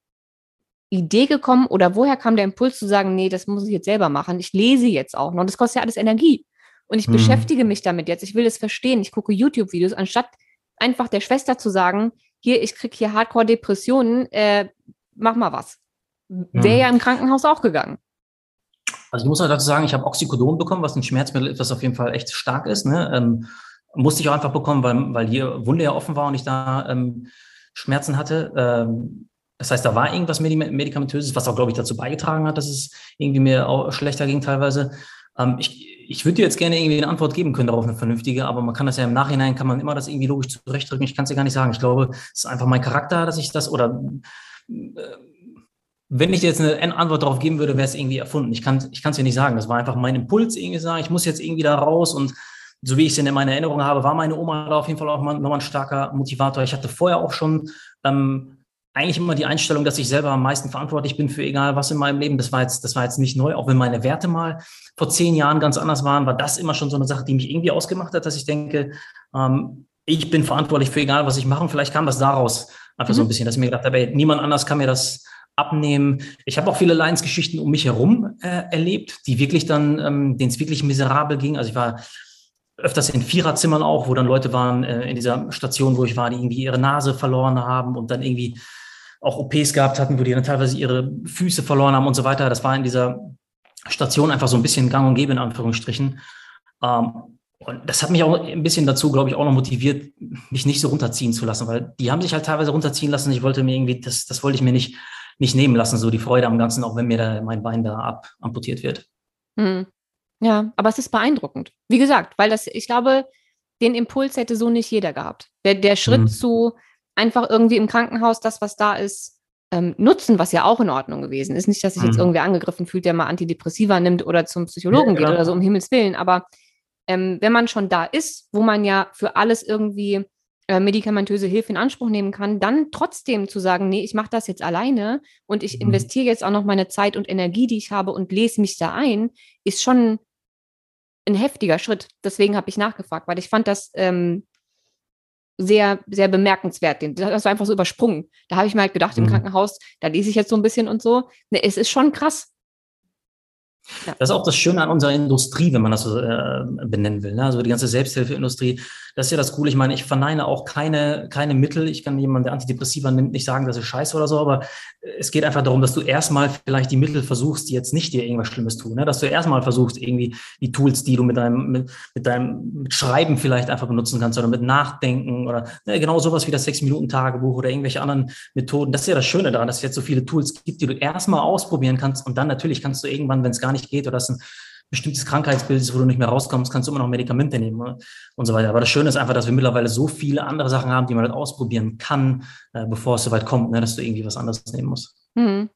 Idee gekommen oder woher kam der Impuls zu sagen, nee, das muss ich jetzt selber machen. Ich lese jetzt auch noch. Das kostet ja alles Energie. Und ich mhm. beschäftige mich damit jetzt. Ich will es verstehen. Ich gucke YouTube-Videos, anstatt einfach der Schwester zu sagen, hier, ich kriege hier Hardcore-Depressionen, äh, mach mal was. Wäre mhm. ja im Krankenhaus auch gegangen. Also ich muss auch dazu sagen, ich habe Oxycodon bekommen, was ein Schmerzmittel ist, was auf jeden Fall echt stark ist. Ne? Ähm, musste ich auch einfach bekommen, weil, weil die Wunde ja offen war und ich da ähm, Schmerzen hatte. Ähm, das heißt, da war irgendwas Medikamentöses, was auch, glaube ich, dazu beigetragen hat, dass es irgendwie mir auch schlechter ging teilweise. Ähm, ich ich würde dir jetzt gerne irgendwie eine Antwort geben können darauf, eine vernünftige, aber man kann das ja im Nachhinein, kann man immer das irgendwie logisch zurechtdrücken. Ich kann es dir gar nicht sagen. Ich glaube, es ist einfach mein Charakter, dass ich das oder äh, wenn ich dir jetzt eine Antwort darauf geben würde, wäre es irgendwie erfunden. Ich kann ich es dir nicht sagen. Das war einfach mein Impuls, irgendwie sagen, ich muss jetzt irgendwie da raus und so wie ich es in meiner Erinnerung habe, war meine Oma da auf jeden Fall auch mal, nochmal ein starker Motivator. Ich hatte vorher auch schon ähm, eigentlich immer die Einstellung, dass ich selber am meisten verantwortlich bin für egal was in meinem Leben. Das war jetzt, das war jetzt nicht neu, auch wenn meine Werte mal vor zehn Jahren ganz anders waren, war das immer schon so eine Sache, die mich irgendwie ausgemacht hat, dass ich denke, ähm, ich bin verantwortlich für egal was ich mache. Und vielleicht kam das daraus einfach mhm. so ein mhm. bisschen, dass ich mir gedacht habe, ey, niemand anders kann mir das abnehmen. Ich habe auch viele Leidensgeschichten um mich herum äh, erlebt, die wirklich dann, ähm, denen es wirklich miserabel ging. Also ich war öfters in Viererzimmern auch, wo dann Leute waren äh, in dieser Station, wo ich war, die irgendwie ihre Nase verloren haben und dann irgendwie auch OPs gehabt hatten, wo die dann teilweise ihre Füße verloren haben und so weiter. Das war in dieser Station einfach so ein bisschen gang und gäbe in Anführungsstrichen. Ähm, und das hat mich auch ein bisschen dazu, glaube ich, auch noch motiviert, mich nicht so runterziehen zu lassen, weil die haben sich halt teilweise runterziehen lassen. Ich wollte mir irgendwie, das, das wollte ich mir nicht, nicht nehmen lassen, so die Freude am Ganzen, auch wenn mir da mein Bein da ab amputiert wird. Hm. Ja, aber es ist beeindruckend. Wie gesagt, weil das, ich glaube, den Impuls hätte so nicht jeder gehabt. Der, der Schritt hm. zu, einfach irgendwie im Krankenhaus das, was da ist, ähm, nutzen, was ja auch in Ordnung gewesen ist. Nicht, dass sich mhm. jetzt irgendwie angegriffen fühlt, der mal Antidepressiva nimmt oder zum Psychologen ja, geht oder so, um Himmels Willen. Aber ähm, wenn man schon da ist, wo man ja für alles irgendwie äh, medikamentöse Hilfe in Anspruch nehmen kann, dann trotzdem zu sagen, nee, ich mache das jetzt alleine und ich mhm. investiere jetzt auch noch meine Zeit und Energie, die ich habe und lese mich da ein, ist schon ein heftiger Schritt. Deswegen habe ich nachgefragt, weil ich fand das ähm, sehr, sehr bemerkenswert. Das war einfach so übersprungen. Da habe ich mir halt gedacht, mhm. im Krankenhaus, da lese ich jetzt so ein bisschen und so. Ne, es ist schon krass. Ja. Das ist auch das Schöne an unserer Industrie, wenn man das so äh, benennen will. Ne? Also die ganze Selbsthilfeindustrie, das ist ja das Coole. Ich meine, ich verneine auch keine, keine Mittel. Ich kann jemand, der Antidepressiva nimmt, nicht sagen, das ist scheiße oder so, aber es geht einfach darum, dass du erstmal vielleicht die Mittel versuchst, die jetzt nicht dir irgendwas Schlimmes tun. Ne? Dass du erstmal versuchst, irgendwie die Tools, die du mit deinem, mit, mit deinem mit Schreiben vielleicht einfach benutzen kannst oder mit Nachdenken oder ne, genau sowas wie das Sechs-Minuten-Tagebuch oder irgendwelche anderen Methoden. Das ist ja das Schöne daran, dass es jetzt so viele Tools gibt, die du erstmal ausprobieren kannst und dann natürlich kannst du irgendwann, wenn es gar nicht geht oder es ein bestimmtes Krankheitsbild ist, wo du nicht mehr rauskommst, kannst du immer noch Medikamente nehmen und so weiter. Aber das Schöne ist einfach, dass wir mittlerweile so viele andere Sachen haben, die man halt ausprobieren kann, äh, bevor es soweit kommt, ne, dass du irgendwie was anderes nehmen musst. Mhm.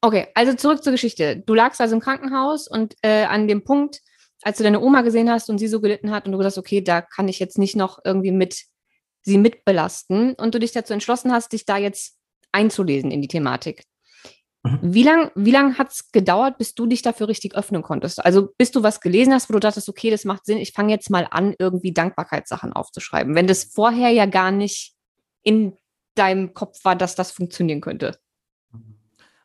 Okay, also zurück zur Geschichte. Du lagst also im Krankenhaus und äh, an dem Punkt, als du deine Oma gesehen hast und sie so gelitten hat und du gesagt, okay, da kann ich jetzt nicht noch irgendwie mit sie mitbelasten und du dich dazu entschlossen hast, dich da jetzt einzulesen in die Thematik. Wie lange wie lang hat es gedauert, bis du dich dafür richtig öffnen konntest? Also bis du was gelesen hast, wo du dachtest, okay, das macht Sinn, ich fange jetzt mal an, irgendwie Dankbarkeitssachen aufzuschreiben, wenn das vorher ja gar nicht in deinem Kopf war, dass das funktionieren könnte.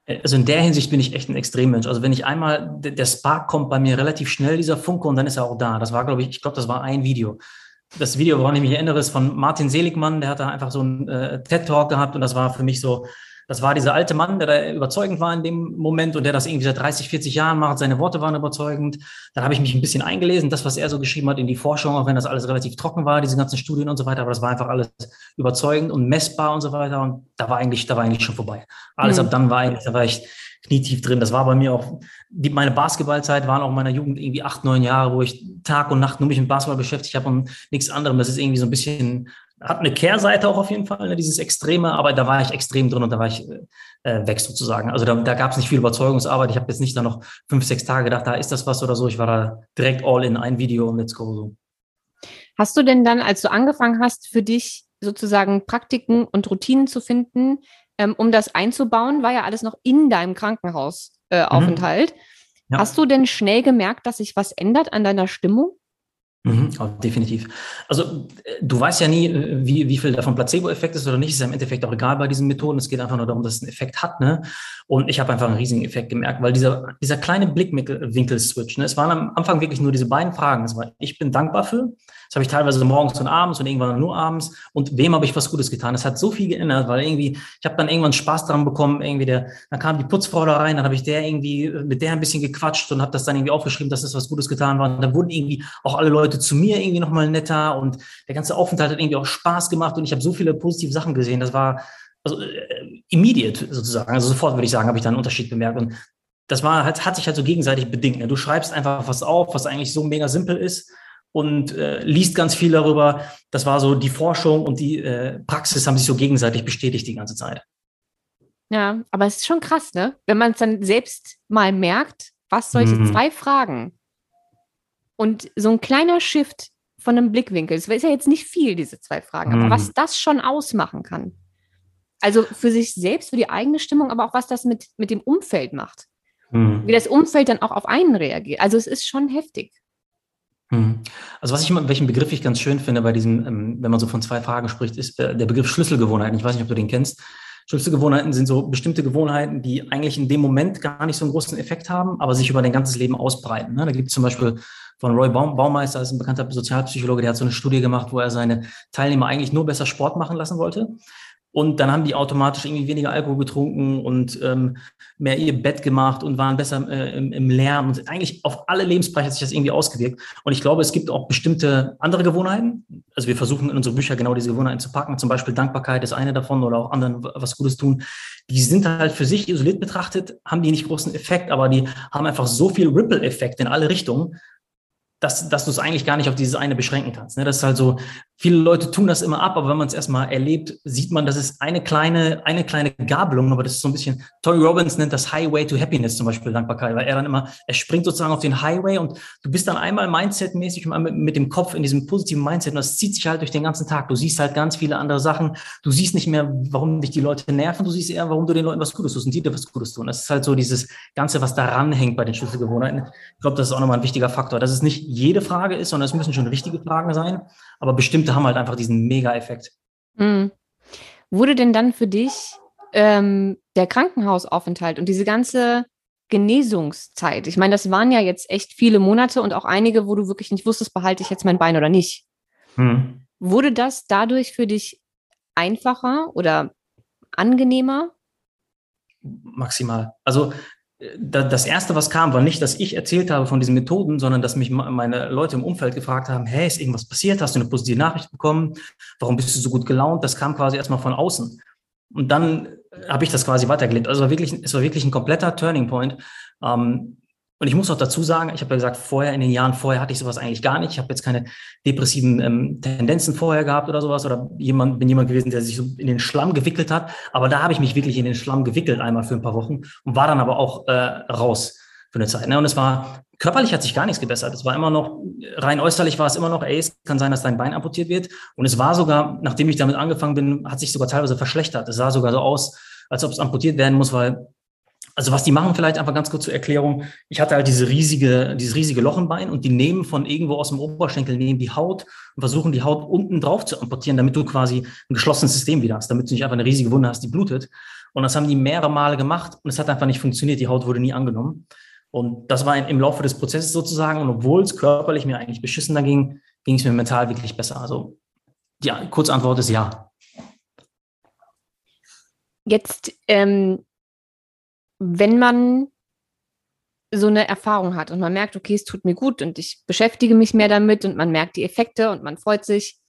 Also in der Hinsicht bin ich echt ein Extremmensch. Also wenn ich einmal, der Spark kommt bei mir relativ schnell, dieser Funke, und dann ist er auch da. Das war, glaube ich, ich glaube, das war ein Video. Das Video, woran ich mich erinnere, ist von Martin Seligmann, der hat da einfach so einen äh, TED-Talk gehabt und das war für mich so, das war dieser alte Mann, der da überzeugend war in dem Moment und der das irgendwie seit 30, 40 Jahren macht. Seine Worte waren überzeugend. Dann habe ich mich ein bisschen eingelesen, das, was er so geschrieben hat in die Forschung, auch wenn das alles relativ trocken war, diese ganzen Studien und so weiter. Aber das war einfach alles überzeugend und messbar und so weiter. Und da war eigentlich, da war eigentlich schon vorbei. Alles mhm. ab dann war eigentlich, da war ich knietief drin. Das war bei mir auch, die, meine Basketballzeit waren auch in meiner Jugend irgendwie acht, neun Jahre, wo ich Tag und Nacht nur mich mit Basketball beschäftigt habe und nichts anderem. Das ist irgendwie so ein bisschen hat eine Kehrseite auch auf jeden Fall, ne, dieses Extreme, aber da war ich extrem drin und da war ich äh, weg sozusagen. Also da, da gab es nicht viel Überzeugungsarbeit. Ich habe jetzt nicht da noch fünf, sechs Tage gedacht, da ist das was oder so. Ich war da direkt all in ein Video und let's go so. Hast du denn dann, als du angefangen hast, für dich sozusagen Praktiken und Routinen zu finden, ähm, um das einzubauen, war ja alles noch in deinem Krankenhausaufenthalt. Äh, mhm. ja. Hast du denn schnell gemerkt, dass sich was ändert an deiner Stimmung? Mhm, definitiv. Also äh, du weißt ja nie, äh, wie, wie viel davon Placebo-Effekt ist oder nicht. Ist ja im Endeffekt auch egal bei diesen Methoden. Es geht einfach nur darum, dass es einen Effekt hat. Ne? Und ich habe einfach einen riesigen Effekt gemerkt, weil dieser, dieser kleine Blickwinkel-Switch, ne? es waren am Anfang wirklich nur diese beiden Fragen. Es war, ich bin dankbar für. Das habe ich teilweise morgens und abends und irgendwann nur abends. Und wem habe ich was Gutes getan? Es hat so viel geändert, weil irgendwie, ich habe dann irgendwann Spaß daran bekommen, irgendwie der, dann kam die Putzfrau da rein, dann habe ich der irgendwie mit der ein bisschen gequatscht und habe das dann irgendwie aufgeschrieben, dass das was Gutes getan war. Und dann wurden irgendwie auch alle Leute Leute zu mir irgendwie nochmal netter und der ganze Aufenthalt hat irgendwie auch Spaß gemacht und ich habe so viele positive Sachen gesehen. Das war also äh, immediate sozusagen. Also sofort würde ich sagen, habe ich da einen Unterschied bemerkt. Und das war, hat, hat sich halt so gegenseitig bedingt. Ne? Du schreibst einfach was auf, was eigentlich so mega simpel ist und äh, liest ganz viel darüber. Das war so die Forschung und die äh, Praxis haben sich so gegenseitig bestätigt die ganze Zeit. Ja, aber es ist schon krass, ne? Wenn man es dann selbst mal merkt, was solche mhm. zwei Fragen und so ein kleiner Shift von einem Blickwinkel, das ist ja jetzt nicht viel, diese zwei Fragen, aber mhm. was das schon ausmachen kann. Also für sich selbst, für die eigene Stimmung, aber auch was das mit, mit dem Umfeld macht. Mhm. Wie das Umfeld dann auch auf einen reagiert. Also es ist schon heftig. Mhm. Also was ich immer, welchen Begriff ich ganz schön finde bei diesem, ähm, wenn man so von zwei Fragen spricht, ist der Begriff Schlüsselgewohnheiten. Ich weiß nicht, ob du den kennst. Schlüsselgewohnheiten sind so bestimmte Gewohnheiten, die eigentlich in dem Moment gar nicht so einen großen Effekt haben, aber sich über dein ganzes Leben ausbreiten. Ne? Da gibt es zum Beispiel von Roy Baum, Baumeister, das ist ein bekannter Sozialpsychologe, der hat so eine Studie gemacht, wo er seine Teilnehmer eigentlich nur besser Sport machen lassen wollte. Und dann haben die automatisch irgendwie weniger Alkohol getrunken und ähm, mehr ihr Bett gemacht und waren besser äh, im, im Lernen. Und eigentlich auf alle Lebensbereiche hat sich das irgendwie ausgewirkt. Und ich glaube, es gibt auch bestimmte andere Gewohnheiten. Also wir versuchen in unsere Bücher genau diese Gewohnheiten zu packen. Zum Beispiel Dankbarkeit ist eine davon oder auch anderen was Gutes tun. Die sind halt für sich isoliert betrachtet, haben die nicht großen Effekt, aber die haben einfach so viel Ripple-Effekt in alle Richtungen, dass, dass du es eigentlich gar nicht auf dieses eine beschränken kannst. Ne? Das ist halt so, viele Leute tun das immer ab, aber wenn man es erstmal erlebt, sieht man, das ist eine kleine, eine kleine Gabelung, aber das ist so ein bisschen, Tony Robbins nennt das Highway to Happiness zum Beispiel, Dankbarkeit, weil er dann immer, er springt sozusagen auf den Highway und du bist dann einmal mindsetmäßig mit, mit dem Kopf in diesem positiven Mindset und das zieht sich halt durch den ganzen Tag. Du siehst halt ganz viele andere Sachen. Du siehst nicht mehr, warum dich die Leute nerven, du siehst eher, warum du den Leuten was Gutes tust und die dir was Gutes tun. Das ist halt so dieses Ganze, was daran hängt bei den Schlüsselgewohnheiten. Ich glaube, das ist auch nochmal ein wichtiger Faktor. Das ist nicht jede Frage ist, sondern es müssen schon richtige Fragen sein. Aber bestimmte haben halt einfach diesen Mega-Effekt. Mhm. Wurde denn dann für dich ähm, der Krankenhausaufenthalt und diese ganze Genesungszeit, ich meine, das waren ja jetzt echt viele Monate und auch einige, wo du wirklich nicht wusstest, behalte ich jetzt mein Bein oder nicht. Mhm. Wurde das dadurch für dich einfacher oder angenehmer? Maximal. Also das erste, was kam, war nicht, dass ich erzählt habe von diesen Methoden, sondern dass mich meine Leute im Umfeld gefragt haben, hey, ist irgendwas passiert? Hast du eine positive Nachricht bekommen? Warum bist du so gut gelaunt? Das kam quasi erstmal von außen. Und dann habe ich das quasi weitergelebt. Also es war wirklich, es war wirklich ein kompletter Turning Point. Ähm, und ich muss auch dazu sagen, ich habe ja gesagt, vorher, in den Jahren vorher hatte ich sowas eigentlich gar nicht. Ich habe jetzt keine depressiven ähm, Tendenzen vorher gehabt oder sowas oder jemand, bin jemand gewesen, der sich so in den Schlamm gewickelt hat. Aber da habe ich mich wirklich in den Schlamm gewickelt einmal für ein paar Wochen und war dann aber auch äh, raus für eine Zeit. Ne? Und es war, körperlich hat sich gar nichts gebessert. Es war immer noch, rein äußerlich war es immer noch, ey, es kann sein, dass dein Bein amputiert wird. Und es war sogar, nachdem ich damit angefangen bin, hat sich sogar teilweise verschlechtert. Es sah sogar so aus, als ob es amputiert werden muss, weil also was die machen, vielleicht einfach ganz kurz zur Erklärung. Ich hatte halt diese riesige, dieses riesige Loch im Bein und die nehmen von irgendwo aus dem Oberschenkel, nehmen die Haut und versuchen die Haut unten drauf zu amputieren, damit du quasi ein geschlossenes System wieder hast, damit du nicht einfach eine riesige Wunde hast, die blutet. Und das haben die mehrere Male gemacht und es hat einfach nicht funktioniert. Die Haut wurde nie angenommen. Und das war im Laufe des Prozesses sozusagen. Und obwohl es körperlich mir eigentlich beschissener ging, ging es mir mental wirklich besser. Also die Kurzantwort ist ja. Jetzt ähm wenn man so eine Erfahrung hat und man merkt, okay, es tut mir gut und ich beschäftige mich mehr damit und man merkt die Effekte und man freut sich,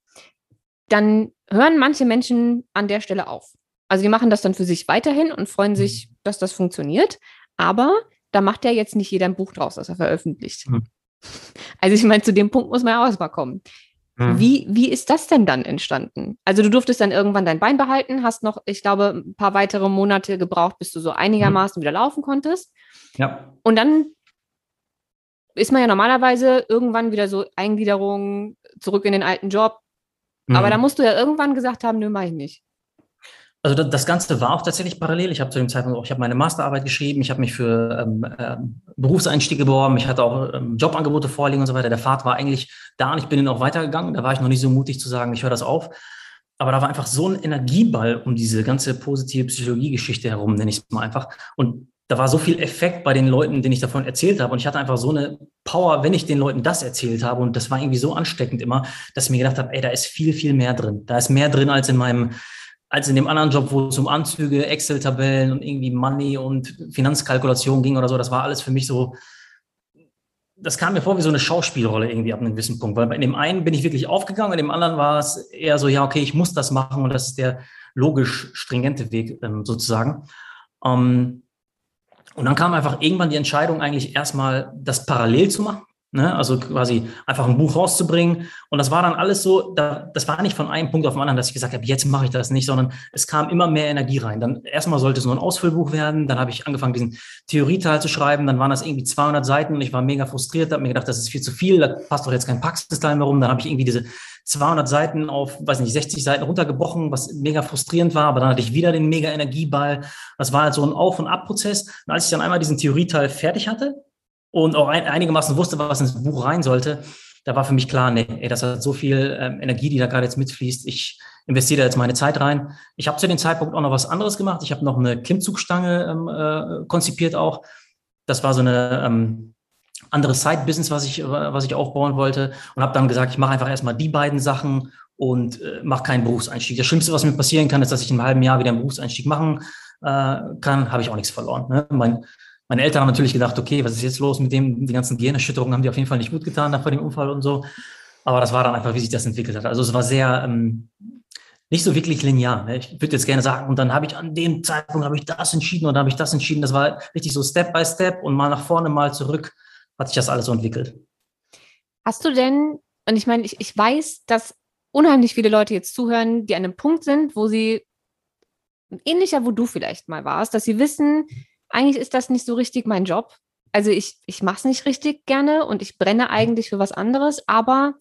dann hören manche Menschen an der Stelle auf. Also die machen das dann für sich weiterhin und freuen mhm. sich, dass das funktioniert. Aber da macht ja jetzt nicht jeder ein Buch draus, das er veröffentlicht. Mhm. Also ich meine, zu dem Punkt muss man ja auch erstmal kommen. Mhm. Wie, wie ist das denn dann entstanden? Also du durftest dann irgendwann dein Bein behalten, hast noch, ich glaube, ein paar weitere Monate gebraucht, bis du so einigermaßen mhm. wieder laufen konntest. Ja. Und dann ist man ja normalerweise irgendwann wieder so Eingliederung, zurück in den alten Job. Mhm. Aber da musst du ja irgendwann gesagt haben, nö, mach ich nicht. Also das Ganze war auch tatsächlich parallel. Ich habe zu dem Zeitpunkt auch, ich habe meine Masterarbeit geschrieben, ich habe mich für ähm, ähm, Berufseinstiege beworben, ich hatte auch ähm, Jobangebote vorliegen und so weiter. Der Pfad war eigentlich da und ich bin dann auch weitergegangen. Da war ich noch nicht so mutig zu sagen, ich höre das auf. Aber da war einfach so ein Energieball um diese ganze positive Psychologie-Geschichte herum, nenne ich es mal einfach. Und da war so viel Effekt bei den Leuten, denen ich davon erzählt habe. Und ich hatte einfach so eine Power, wenn ich den Leuten das erzählt habe. Und das war irgendwie so ansteckend immer, dass ich mir gedacht habe, ey, da ist viel, viel mehr drin. Da ist mehr drin als in meinem als in dem anderen Job, wo es um Anzüge, Excel-Tabellen und irgendwie Money und Finanzkalkulation ging oder so, das war alles für mich so, das kam mir vor wie so eine Schauspielrolle irgendwie ab einem gewissen Punkt. Weil in dem einen bin ich wirklich aufgegangen, in dem anderen war es eher so, ja, okay, ich muss das machen und das ist der logisch stringente Weg ähm, sozusagen. Ähm, und dann kam einfach irgendwann die Entscheidung, eigentlich erstmal das parallel zu machen. Ne? Also quasi einfach ein Buch rauszubringen. Und das war dann alles so, da, das war nicht von einem Punkt auf den anderen, dass ich gesagt habe, jetzt mache ich das nicht, sondern es kam immer mehr Energie rein. Dann erstmal sollte es nur ein Ausfüllbuch werden. Dann habe ich angefangen, diesen Theorieteil zu schreiben. Dann waren das irgendwie 200 Seiten und ich war mega frustriert, habe mir gedacht, das ist viel zu viel, da passt doch jetzt kein Praxisteil mehr rum. Dann habe ich irgendwie diese 200 Seiten auf, weiß nicht, 60 Seiten runtergebrochen, was mega frustrierend war. Aber dann hatte ich wieder den mega Energieball. Das war halt so ein Auf- und Ab-Prozess. Und als ich dann einmal diesen Theorieteil fertig hatte, und auch ein, einigermaßen wusste, was ins Buch rein sollte, da war für mich klar, nee, ey, das hat so viel ähm, Energie, die da gerade jetzt mitfließt. Ich investiere jetzt meine Zeit rein. Ich habe zu dem Zeitpunkt auch noch was anderes gemacht. Ich habe noch eine Klimmzugstange ähm, äh, konzipiert auch. Das war so eine ähm, andere Side-Business, was ich, was ich aufbauen wollte und habe dann gesagt, ich mache einfach erstmal die beiden Sachen und äh, mache keinen Berufseinstieg. Das Schlimmste, was mir passieren kann, ist, dass ich in einem halben Jahr wieder einen Berufseinstieg machen äh, kann, habe ich auch nichts verloren. Ne? Mein, meine Eltern haben natürlich gedacht, okay, was ist jetzt los mit dem? Die ganzen Gehirnerschütterungen haben die auf jeden Fall nicht gut getan nach dem Unfall und so. Aber das war dann einfach, wie sich das entwickelt hat. Also es war sehr ähm, nicht so wirklich linear. Ne? Ich würde jetzt gerne sagen, und dann habe ich an dem Zeitpunkt habe ich das entschieden und habe ich das entschieden. Das war richtig so Step by Step und mal nach vorne, mal zurück hat sich das alles so entwickelt. Hast du denn, und ich meine, ich, ich weiß, dass unheimlich viele Leute jetzt zuhören, die an einem Punkt sind, wo sie ähnlicher, wo du vielleicht mal warst, dass sie wissen, eigentlich ist das nicht so richtig mein Job. Also ich, ich mache es nicht richtig gerne und ich brenne eigentlich für was anderes, aber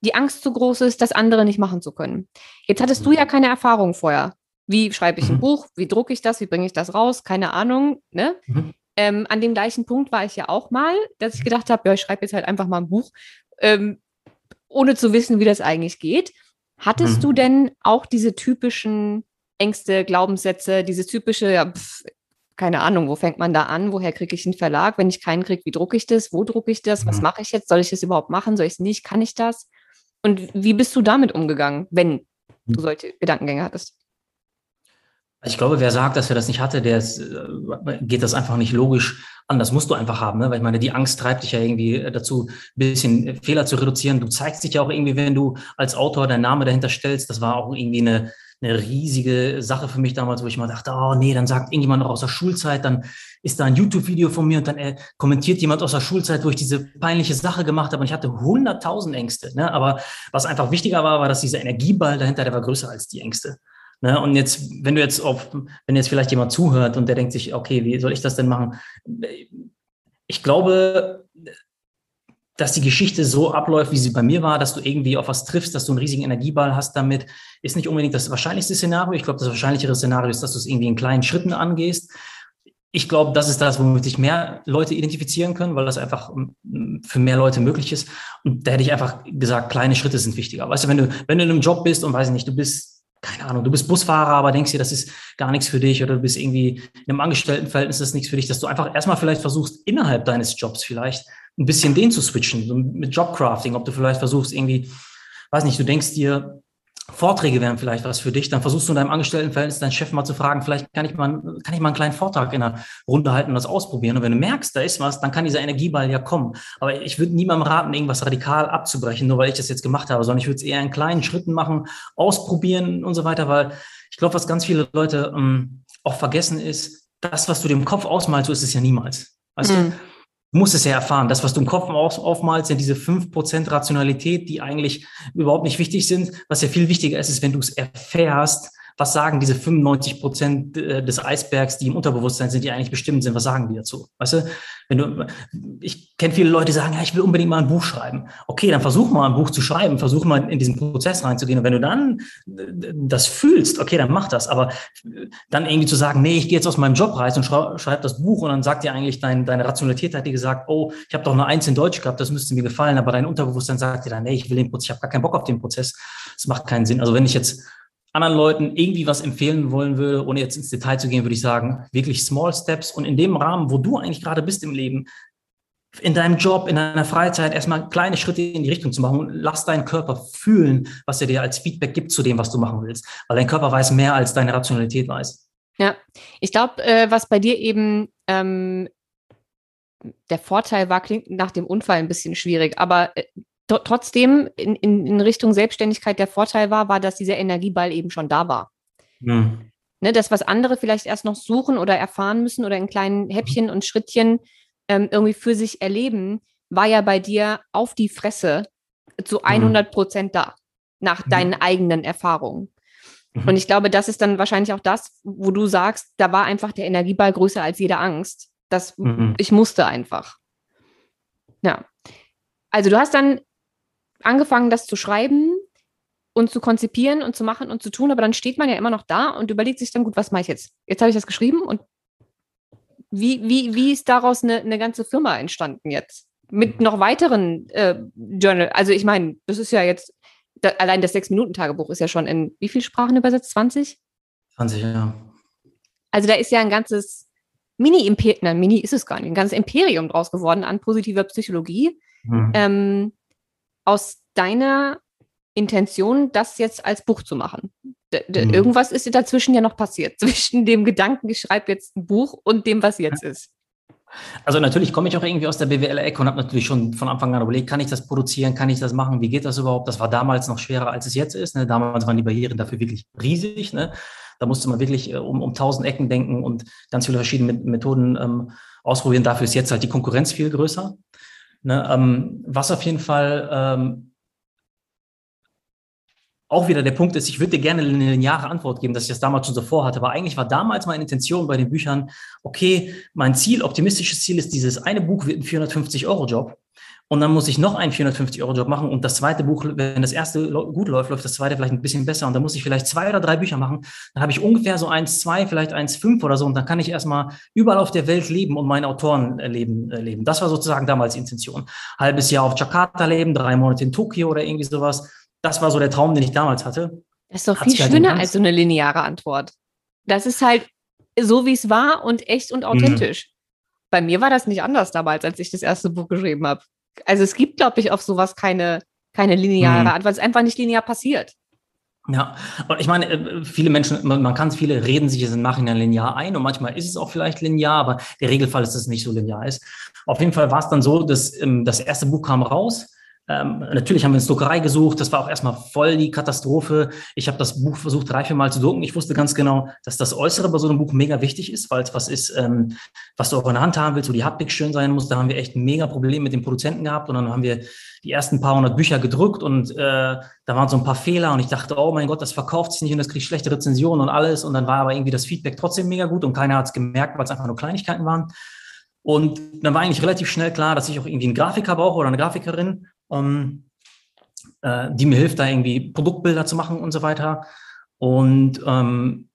die Angst zu groß ist, das andere nicht machen zu können. Jetzt hattest du ja mhm. keine Erfahrung vorher. Wie schreibe ich ein mhm. Buch? Wie drucke ich das? Wie bringe ich das raus? Keine Ahnung. Ne? Mhm. Ähm, an dem gleichen Punkt war ich ja auch mal, dass ich gedacht habe, ja, ich schreibe jetzt halt einfach mal ein Buch, ähm, ohne zu wissen, wie das eigentlich geht. Hattest mhm. du denn auch diese typischen Ängste, Glaubenssätze, dieses typische, ja, pf, keine Ahnung, wo fängt man da an? Woher kriege ich einen Verlag? Wenn ich keinen kriege, wie drucke ich das? Wo drucke ich das? Was mhm. mache ich jetzt? Soll ich das überhaupt machen? Soll ich es nicht? Kann ich das? Und wie bist du damit umgegangen, wenn du mhm. solche Gedankengänge hattest? Ich glaube, wer sagt, dass er das nicht hatte, der ist, äh, geht das einfach nicht logisch an. Das musst du einfach haben, ne? weil ich meine, die Angst treibt dich ja irgendwie dazu, ein bisschen Fehler zu reduzieren. Du zeigst dich ja auch irgendwie, wenn du als Autor deinen Namen dahinter stellst. Das war auch irgendwie eine, eine riesige Sache für mich damals, wo ich mal dachte, oh nee, dann sagt irgendjemand noch aus der Schulzeit, dann ist da ein YouTube-Video von mir und dann äh, kommentiert jemand aus der Schulzeit, wo ich diese peinliche Sache gemacht habe und ich hatte hunderttausend Ängste. Ne? Aber was einfach wichtiger war, war, dass dieser Energieball dahinter, der war größer als die Ängste. Ne? Und jetzt, wenn du jetzt auf, wenn jetzt vielleicht jemand zuhört und der denkt sich, okay, wie soll ich das denn machen? Ich glaube, dass die Geschichte so abläuft, wie sie bei mir war, dass du irgendwie auf was triffst, dass du einen riesigen Energieball hast damit, ist nicht unbedingt das wahrscheinlichste Szenario. Ich glaube, das wahrscheinlichere Szenario ist, dass du es irgendwie in kleinen Schritten angehst. Ich glaube, das ist das, womit sich mehr Leute identifizieren können, weil das einfach mm, für mehr Leute möglich ist. Und da hätte ich einfach gesagt, kleine Schritte sind wichtiger. Weißt du, wenn du, wenn du in einem Job bist und weiß ich nicht, du bist, keine Ahnung, du bist Busfahrer, aber denkst dir, das ist gar nichts für dich oder du bist irgendwie in einem Angestelltenverhältnis, das ist nichts für dich, dass du einfach erstmal vielleicht versuchst, innerhalb deines Jobs vielleicht ein bisschen den zu switchen, so mit Jobcrafting, ob du vielleicht versuchst irgendwie, weiß nicht, du denkst dir, Vorträge wären vielleicht was für dich, dann versuchst du in deinem Angestelltenverhältnis deinen Chef mal zu fragen, vielleicht kann ich mal, kann ich mal einen kleinen Vortrag in einer Runde halten und das ausprobieren. Und wenn du merkst, da ist was, dann kann dieser Energieball ja kommen. Aber ich würde niemandem raten, irgendwas radikal abzubrechen, nur weil ich das jetzt gemacht habe, sondern ich würde es eher in kleinen Schritten machen, ausprobieren und so weiter, weil ich glaube, was ganz viele Leute ähm, auch vergessen ist, das, was du dem Kopf ausmalst, so ist es ja niemals. Weißt mhm. du? Musst es ja erfahren. Das, was du im Kopf auf, aufmalst, sind diese fünf Prozent Rationalität, die eigentlich überhaupt nicht wichtig sind. Was ja viel wichtiger ist, ist, wenn du es erfährst, was sagen diese 95 Prozent äh, des Eisbergs, die im Unterbewusstsein sind, die eigentlich bestimmt sind, was sagen die dazu? Weißt du, wenn du, ich kenne viele Leute, die sagen, ja, ich will unbedingt mal ein Buch schreiben. Okay, dann versuch mal ein Buch zu schreiben, versuch mal in diesen Prozess reinzugehen. Und wenn du dann äh, das fühlst, okay, dann mach das. Aber dann irgendwie zu sagen, nee, ich gehe jetzt aus meinem Job raus und schreibe das Buch und dann sagt dir eigentlich dein, deine Rationalität hat dir gesagt, oh, ich habe doch eine Eins in Deutsch gehabt, das müsste mir gefallen, aber dein Unterbewusstsein sagt dir dann, nee, ich will den Prozess, ich habe gar keinen Bock auf den Prozess. Das macht keinen Sinn. Also wenn ich jetzt anderen Leuten irgendwie was empfehlen wollen würde, ohne jetzt ins Detail zu gehen, würde ich sagen, wirklich Small Steps und in dem Rahmen, wo du eigentlich gerade bist im Leben, in deinem Job, in deiner Freizeit erstmal kleine Schritte in die Richtung zu machen und lass deinen Körper fühlen, was er dir als Feedback gibt zu dem, was du machen willst. Weil dein Körper weiß mehr, als deine Rationalität weiß. Ja, ich glaube, äh, was bei dir eben ähm, der Vorteil war, klingt nach dem Unfall ein bisschen schwierig, aber äh, trotzdem in, in, in, Richtung Selbstständigkeit der Vorteil war, war, dass dieser Energieball eben schon da war. Mhm. Ne, das, was andere vielleicht erst noch suchen oder erfahren müssen oder in kleinen Häppchen und Schrittchen ähm, irgendwie für sich erleben, war ja bei dir auf die Fresse zu 100 Prozent da, nach mhm. deinen eigenen Erfahrungen. Mhm. Und ich glaube, das ist dann wahrscheinlich auch das, wo du sagst, da war einfach der Energieball größer als jede Angst. Das, mhm. ich musste einfach. Ja. Also du hast dann angefangen, das zu schreiben und zu konzipieren und zu machen und zu tun, aber dann steht man ja immer noch da und überlegt sich dann, gut, was mache ich jetzt? Jetzt habe ich das geschrieben und wie, wie, wie ist daraus eine, eine ganze Firma entstanden jetzt? Mit noch weiteren äh, Journal. Also ich meine, das ist ja jetzt, da, allein das Sechs-Minuten-Tagebuch ist ja schon in wie viele Sprachen übersetzt? 20? 20, ja. Also da ist ja ein ganzes Mini-Imperium, nein, Mini ist es gar nicht, ein ganzes Imperium draus geworden an positiver Psychologie. Mhm. Ähm, aus deiner Intention, das jetzt als Buch zu machen? D mhm. Irgendwas ist dazwischen ja noch passiert, zwischen dem Gedanken, ich schreibe jetzt ein Buch und dem, was jetzt ist. Also natürlich komme ich auch irgendwie aus der BWL-Ecke und habe natürlich schon von Anfang an überlegt, kann ich das produzieren, kann ich das machen, wie geht das überhaupt? Das war damals noch schwerer, als es jetzt ist. Ne? Damals waren die Barrieren dafür wirklich riesig. Ne? Da musste man wirklich äh, um, um tausend Ecken denken und ganz viele verschiedene Methoden ähm, ausprobieren. Dafür ist jetzt halt die Konkurrenz viel größer. Ne, ähm, was auf jeden Fall ähm, auch wieder der Punkt ist, ich würde dir gerne eine lineare Antwort geben, dass ich das damals schon so vorhatte, aber eigentlich war damals meine Intention bei den Büchern, okay, mein Ziel, optimistisches Ziel ist, dieses eine Buch wird ein 450-Euro-Job und dann muss ich noch einen 450-Euro-Job machen und das zweite Buch, wenn das erste gut läuft, läuft das zweite vielleicht ein bisschen besser und dann muss ich vielleicht zwei oder drei Bücher machen. Dann habe ich ungefähr so eins, zwei, vielleicht eins, fünf oder so und dann kann ich erstmal überall auf der Welt leben und mein Autorenleben äh, leben. Das war sozusagen damals die Intention. Halbes Jahr auf Jakarta leben, drei Monate in Tokio oder irgendwie sowas. Das war so der Traum, den ich damals hatte. Das ist doch viel halt schöner als so eine lineare Antwort. Das ist halt so, wie es war und echt und mhm. authentisch. Mhm. Bei mir war das nicht anders damals, als ich das erste Buch geschrieben habe also es gibt, glaube ich, auf sowas keine, keine lineare mhm. Antwort, es einfach nicht linear passiert. Ja, und ich meine, äh, viele Menschen, man kann es, viele reden sich es im Nachhinein linear ein und manchmal ist es auch vielleicht linear, aber der Regelfall ist, dass es nicht so linear ist. Auf jeden Fall war es dann so, dass ähm, das erste Buch kam raus ähm, natürlich haben wir eine Druckerei gesucht. Das war auch erstmal voll die Katastrophe. Ich habe das Buch versucht, drei, vier Mal zu drucken. Ich wusste ganz genau, dass das Äußere bei so einem Buch mega wichtig ist, weil es was ist, ähm, was du auch in der Hand haben willst, wo die Haptik schön sein muss. Da haben wir echt ein mega Problem mit dem Produzenten gehabt. Und dann haben wir die ersten paar hundert Bücher gedrückt und äh, da waren so ein paar Fehler. Und ich dachte, oh mein Gott, das verkauft sich nicht und das kriegt schlechte Rezensionen und alles. Und dann war aber irgendwie das Feedback trotzdem mega gut und keiner hat es gemerkt, weil es einfach nur Kleinigkeiten waren. Und dann war eigentlich relativ schnell klar, dass ich auch irgendwie einen Grafiker brauche oder eine Grafikerin ähm, äh, die mir hilft, da irgendwie Produktbilder zu machen und so weiter. Und ähm,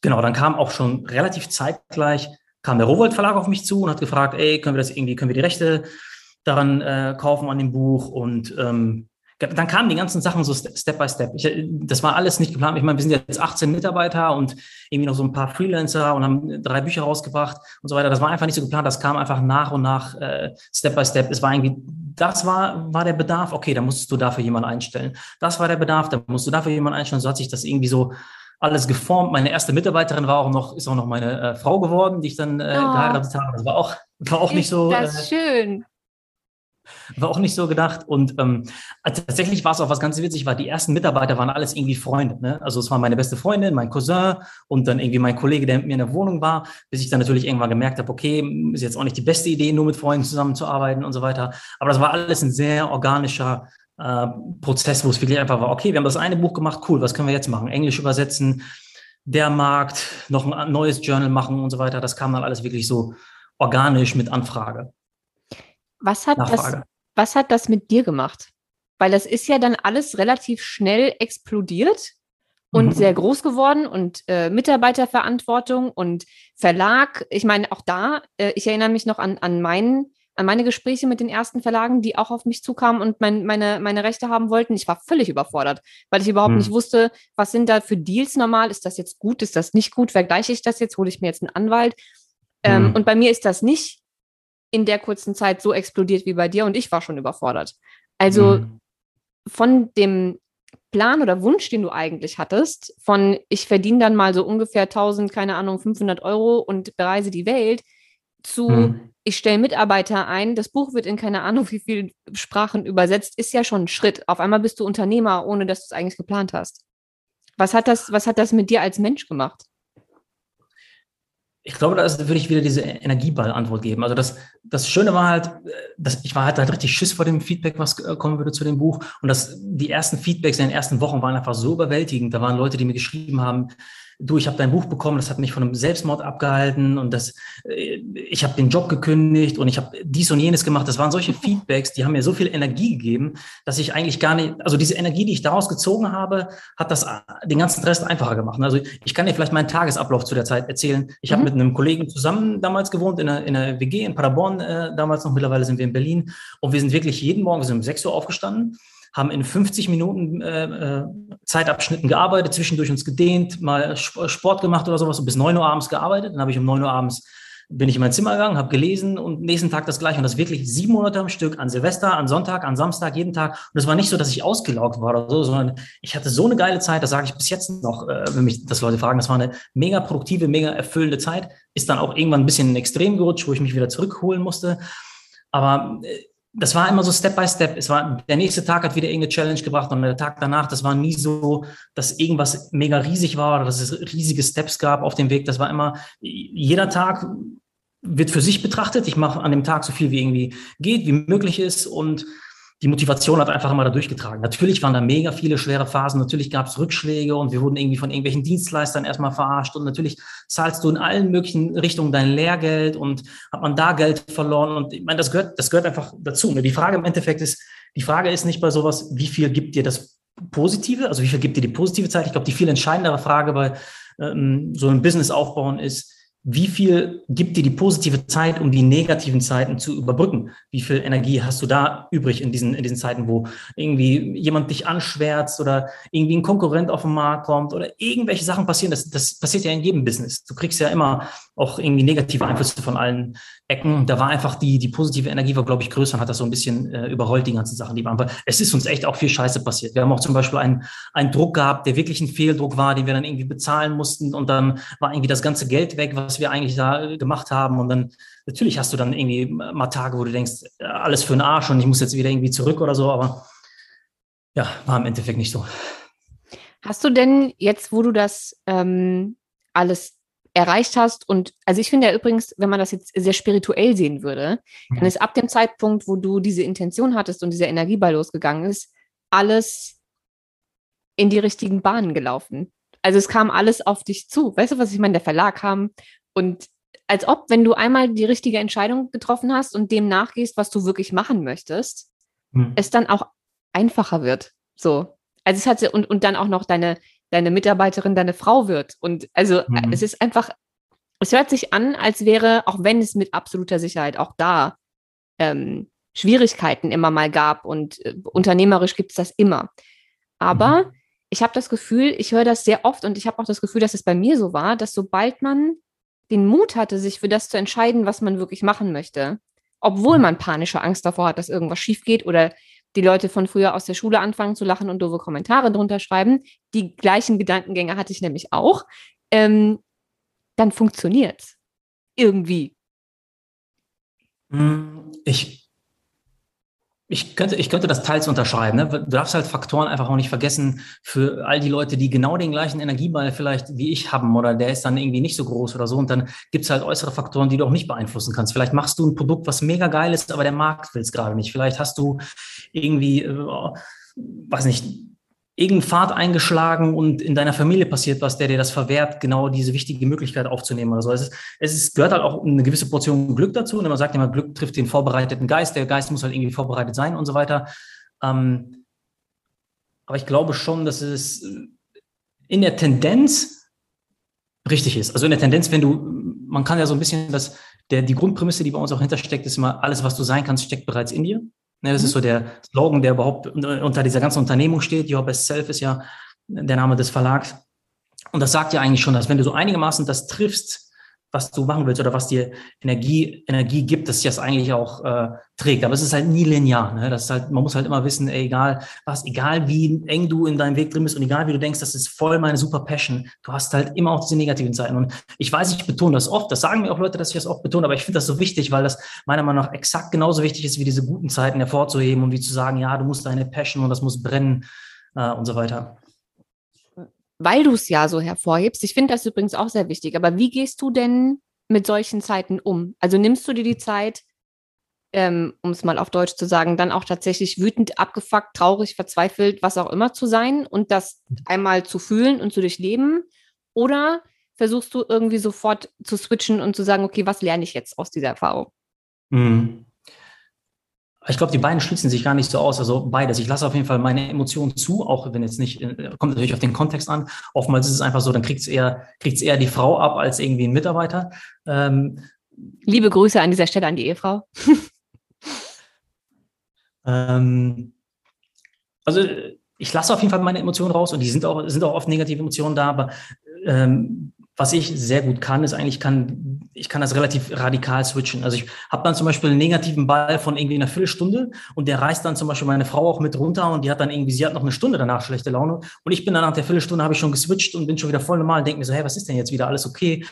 genau, dann kam auch schon relativ zeitgleich, kam der Rowold Verlag auf mich zu und hat gefragt, ey, können wir das irgendwie, können wir die Rechte daran äh, kaufen an dem Buch und ähm, dann kamen die ganzen Sachen so Step by Step. Ich, das war alles nicht geplant. Ich meine, wir sind jetzt 18 Mitarbeiter und irgendwie noch so ein paar Freelancer und haben drei Bücher rausgebracht und so weiter. Das war einfach nicht so geplant. Das kam einfach nach und nach äh, Step by Step. Es war irgendwie, das war, war der Bedarf. Okay, da musstest du dafür jemanden einstellen. Das war der Bedarf. Da musst du dafür jemanden einstellen. So hat sich das irgendwie so alles geformt. Meine erste Mitarbeiterin war auch noch, ist auch noch meine äh, Frau geworden, die ich dann äh, oh. geheiratet habe. Das war auch, war auch nicht so. Das äh, schön. War auch nicht so gedacht. Und ähm, also tatsächlich war es auch was ganz witzig, weil die ersten Mitarbeiter waren alles irgendwie Freunde. Ne? Also es war meine beste Freundin, mein Cousin und dann irgendwie mein Kollege, der mit mir in der Wohnung war, bis ich dann natürlich irgendwann gemerkt habe, okay, ist jetzt auch nicht die beste Idee, nur mit Freunden zusammenzuarbeiten und so weiter. Aber das war alles ein sehr organischer äh, Prozess, wo es wirklich einfach war, okay, wir haben das eine Buch gemacht, cool, was können wir jetzt machen? Englisch übersetzen, der Markt, noch ein neues Journal machen und so weiter. Das kam dann alles wirklich so organisch mit Anfrage. Was hat, das, was hat das mit dir gemacht? Weil das ist ja dann alles relativ schnell explodiert und mhm. sehr groß geworden und äh, Mitarbeiterverantwortung und Verlag. Ich meine, auch da, äh, ich erinnere mich noch an, an, meinen, an meine Gespräche mit den ersten Verlagen, die auch auf mich zukamen und mein, meine, meine Rechte haben wollten. Ich war völlig überfordert, weil ich überhaupt mhm. nicht wusste, was sind da für Deals normal? Ist das jetzt gut? Ist das nicht gut? Vergleiche ich das jetzt? Hole ich mir jetzt einen Anwalt? Ähm, mhm. Und bei mir ist das nicht in der kurzen Zeit so explodiert wie bei dir und ich war schon überfordert. Also mhm. von dem Plan oder Wunsch, den du eigentlich hattest, von ich verdiene dann mal so ungefähr 1000, keine Ahnung, 500 Euro und bereise die Welt, zu mhm. ich stelle Mitarbeiter ein, das Buch wird in keine Ahnung wie viele Sprachen übersetzt, ist ja schon ein Schritt. Auf einmal bist du Unternehmer, ohne dass du es eigentlich geplant hast. Was hat das, was hat das mit dir als Mensch gemacht? Ich glaube, da würde ich wieder diese Energieball-Antwort geben. Also das, das Schöne war halt, dass ich war halt, halt richtig Schiss vor dem Feedback, was kommen würde zu dem Buch. Und das, die ersten Feedbacks in den ersten Wochen waren einfach so überwältigend. Da waren Leute, die mir geschrieben haben, du, ich habe dein Buch bekommen, das hat mich von einem Selbstmord abgehalten und das, äh, ich habe den Job gekündigt und ich habe dies und jenes gemacht. Das waren solche Feedbacks, die haben mir so viel Energie gegeben, dass ich eigentlich gar nicht, also diese Energie, die ich daraus gezogen habe, hat das äh, den ganzen Rest einfacher gemacht. Also ich kann dir vielleicht meinen Tagesablauf zu der Zeit erzählen. Ich mhm. habe mit einem Kollegen zusammen damals gewohnt in einer, in einer WG in Paderborn, äh, damals noch, mittlerweile sind wir in Berlin und wir sind wirklich jeden Morgen, wir sind um 6 Uhr aufgestanden haben in 50 Minuten äh, äh, Zeitabschnitten gearbeitet, zwischendurch uns gedehnt, mal Sport gemacht oder sowas und bis 9 Uhr abends gearbeitet. Dann habe ich um 9 Uhr abends bin ich in mein Zimmer gegangen, habe gelesen und nächsten Tag das gleiche. Und das wirklich sieben Monate am Stück, an Silvester, an Sonntag, an Samstag, jeden Tag. Und es war nicht so, dass ich ausgelaugt war oder so, sondern ich hatte so eine geile Zeit, das sage ich bis jetzt noch, äh, wenn mich das Leute fragen, das war eine mega produktive, mega erfüllende Zeit. Ist dann auch irgendwann ein bisschen in Extrem gerutscht, wo ich mich wieder zurückholen musste. Aber äh, das war immer so Step by Step. Es war, der nächste Tag hat wieder irgendeine Challenge gebracht und der Tag danach, das war nie so, dass irgendwas mega riesig war oder dass es riesige Steps gab auf dem Weg. Das war immer, jeder Tag wird für sich betrachtet. Ich mache an dem Tag so viel wie irgendwie geht, wie möglich ist und die Motivation hat einfach immer da durchgetragen. Natürlich waren da mega viele schwere Phasen, natürlich gab es Rückschläge und wir wurden irgendwie von irgendwelchen Dienstleistern erstmal verarscht und natürlich zahlst du in allen möglichen Richtungen dein Lehrgeld und hat man da Geld verloren und ich meine, das gehört, das gehört einfach dazu. Die Frage im Endeffekt ist, die Frage ist nicht bei sowas, wie viel gibt dir das Positive, also wie viel gibt dir die positive Zeit? Ich glaube, die viel entscheidendere Frage bei ähm, so einem Business aufbauen ist, wie viel gibt dir die positive Zeit, um die negativen Zeiten zu überbrücken? Wie viel Energie hast du da übrig in diesen, in diesen Zeiten, wo irgendwie jemand dich anschwärzt oder irgendwie ein Konkurrent auf den Markt kommt oder irgendwelche Sachen passieren? Das, das passiert ja in jedem Business. Du kriegst ja immer auch irgendwie negative Einflüsse von allen Ecken. Da war einfach die, die positive Energie war, glaube ich, größer und hat das so ein bisschen äh, überrollt, die ganzen Sachen, die waren. Es ist uns echt auch viel Scheiße passiert. Wir haben auch zum Beispiel einen, einen Druck gehabt, der wirklich ein Fehldruck war, den wir dann irgendwie bezahlen mussten und dann war irgendwie das ganze Geld weg, was wir eigentlich da äh, gemacht haben und dann natürlich hast du dann irgendwie mal Tage, wo du denkst, alles für den Arsch und ich muss jetzt wieder irgendwie zurück oder so, aber ja, war im Endeffekt nicht so. Hast du denn jetzt, wo du das ähm, alles erreicht hast. Und also ich finde ja übrigens, wenn man das jetzt sehr spirituell sehen würde, mhm. dann ist ab dem Zeitpunkt, wo du diese Intention hattest und dieser Energieball losgegangen ist, alles in die richtigen Bahnen gelaufen. Also es kam alles auf dich zu. Weißt du, was ich meine? Der Verlag kam und als ob, wenn du einmal die richtige Entscheidung getroffen hast und dem nachgehst, was du wirklich machen möchtest, mhm. es dann auch einfacher wird. So. Also es hat und, und dann auch noch deine, deine Mitarbeiterin deine Frau wird. Und also mhm. es ist einfach, es hört sich an, als wäre, auch wenn es mit absoluter Sicherheit auch da ähm, Schwierigkeiten immer mal gab und äh, unternehmerisch gibt es das immer. Aber mhm. ich habe das Gefühl, ich höre das sehr oft und ich habe auch das Gefühl, dass es bei mir so war, dass sobald man den Mut hatte, sich für das zu entscheiden, was man wirklich machen möchte, obwohl mhm. man panische Angst davor hat, dass irgendwas schief geht oder die Leute von früher aus der Schule anfangen zu lachen und doofe Kommentare drunter schreiben. Die gleichen Gedankengänge hatte ich nämlich auch. Ähm, dann funktioniert irgendwie. Hm, ich, Ich könnte, ich könnte das teils unterschreiben. Ne? Du darfst halt Faktoren einfach auch nicht vergessen für all die Leute, die genau den gleichen Energieball vielleicht wie ich haben oder der ist dann irgendwie nicht so groß oder so. Und dann gibt's halt äußere Faktoren, die du auch nicht beeinflussen kannst. Vielleicht machst du ein Produkt, was mega geil ist, aber der Markt will es gerade nicht. Vielleicht hast du irgendwie, äh, weiß nicht, irgendeinen Pfad eingeschlagen und in deiner Familie passiert was, der dir das verwehrt, genau diese wichtige Möglichkeit aufzunehmen oder so. Es, ist, es ist, gehört halt auch eine gewisse Portion Glück dazu. Und man sagt immer, Glück trifft den vorbereiteten Geist. Der Geist muss halt irgendwie vorbereitet sein und so weiter. Ähm, aber ich glaube schon, dass es in der Tendenz richtig ist. Also in der Tendenz, wenn du, man kann ja so ein bisschen das, der, die Grundprämisse, die bei uns auch hintersteckt, ist immer, alles, was du sein kannst, steckt bereits in dir. Ne, das mhm. ist so der Slogan, der überhaupt unter dieser ganzen Unternehmung steht. Your Best Self ist ja der Name des Verlags. Und das sagt ja eigentlich schon, dass wenn du so einigermaßen das triffst, was du machen willst oder was dir Energie, Energie gibt, dass sich das eigentlich auch äh, trägt. Aber es ist halt nie linear. Ne? Das ist halt, man muss halt immer wissen, ey, egal was, egal wie eng du in deinem Weg drin bist und egal wie du denkst, das ist voll meine super Passion, du hast halt immer auch diese negativen Zeiten. Und ich weiß, ich betone das oft, das sagen mir auch Leute, dass ich das oft betone, aber ich finde das so wichtig, weil das meiner Meinung nach exakt genauso wichtig ist, wie diese guten Zeiten hervorzuheben und wie zu sagen, ja, du musst deine Passion und das muss brennen äh, und so weiter weil du es ja so hervorhebst. Ich finde das übrigens auch sehr wichtig. Aber wie gehst du denn mit solchen Zeiten um? Also nimmst du dir die Zeit, ähm, um es mal auf Deutsch zu sagen, dann auch tatsächlich wütend, abgefuckt, traurig, verzweifelt, was auch immer zu sein und das einmal zu fühlen und zu durchleben? Oder versuchst du irgendwie sofort zu switchen und zu sagen, okay, was lerne ich jetzt aus dieser Erfahrung? Mhm. Ich glaube, die beiden schließen sich gar nicht so aus. Also beides. Ich lasse auf jeden Fall meine Emotionen zu, auch wenn jetzt nicht, äh, kommt natürlich auf den Kontext an. Oftmals ist es einfach so, dann kriegt es eher, kriegt's eher die Frau ab als irgendwie ein Mitarbeiter. Ähm, Liebe Grüße an dieser Stelle an die Ehefrau. ähm, also ich lasse auf jeden Fall meine Emotionen raus und die sind auch, sind auch oft negative Emotionen da, aber ähm, was ich sehr gut kann, ist eigentlich, kann, ich kann das relativ radikal switchen. Also ich habe dann zum Beispiel einen negativen Ball von irgendwie einer Viertelstunde und der reißt dann zum Beispiel meine Frau auch mit runter und die hat dann irgendwie, sie hat noch eine Stunde danach schlechte Laune und ich bin dann nach der Viertelstunde, habe ich schon geswitcht und bin schon wieder voll normal und denke mir so, hey, was ist denn jetzt wieder, alles okay?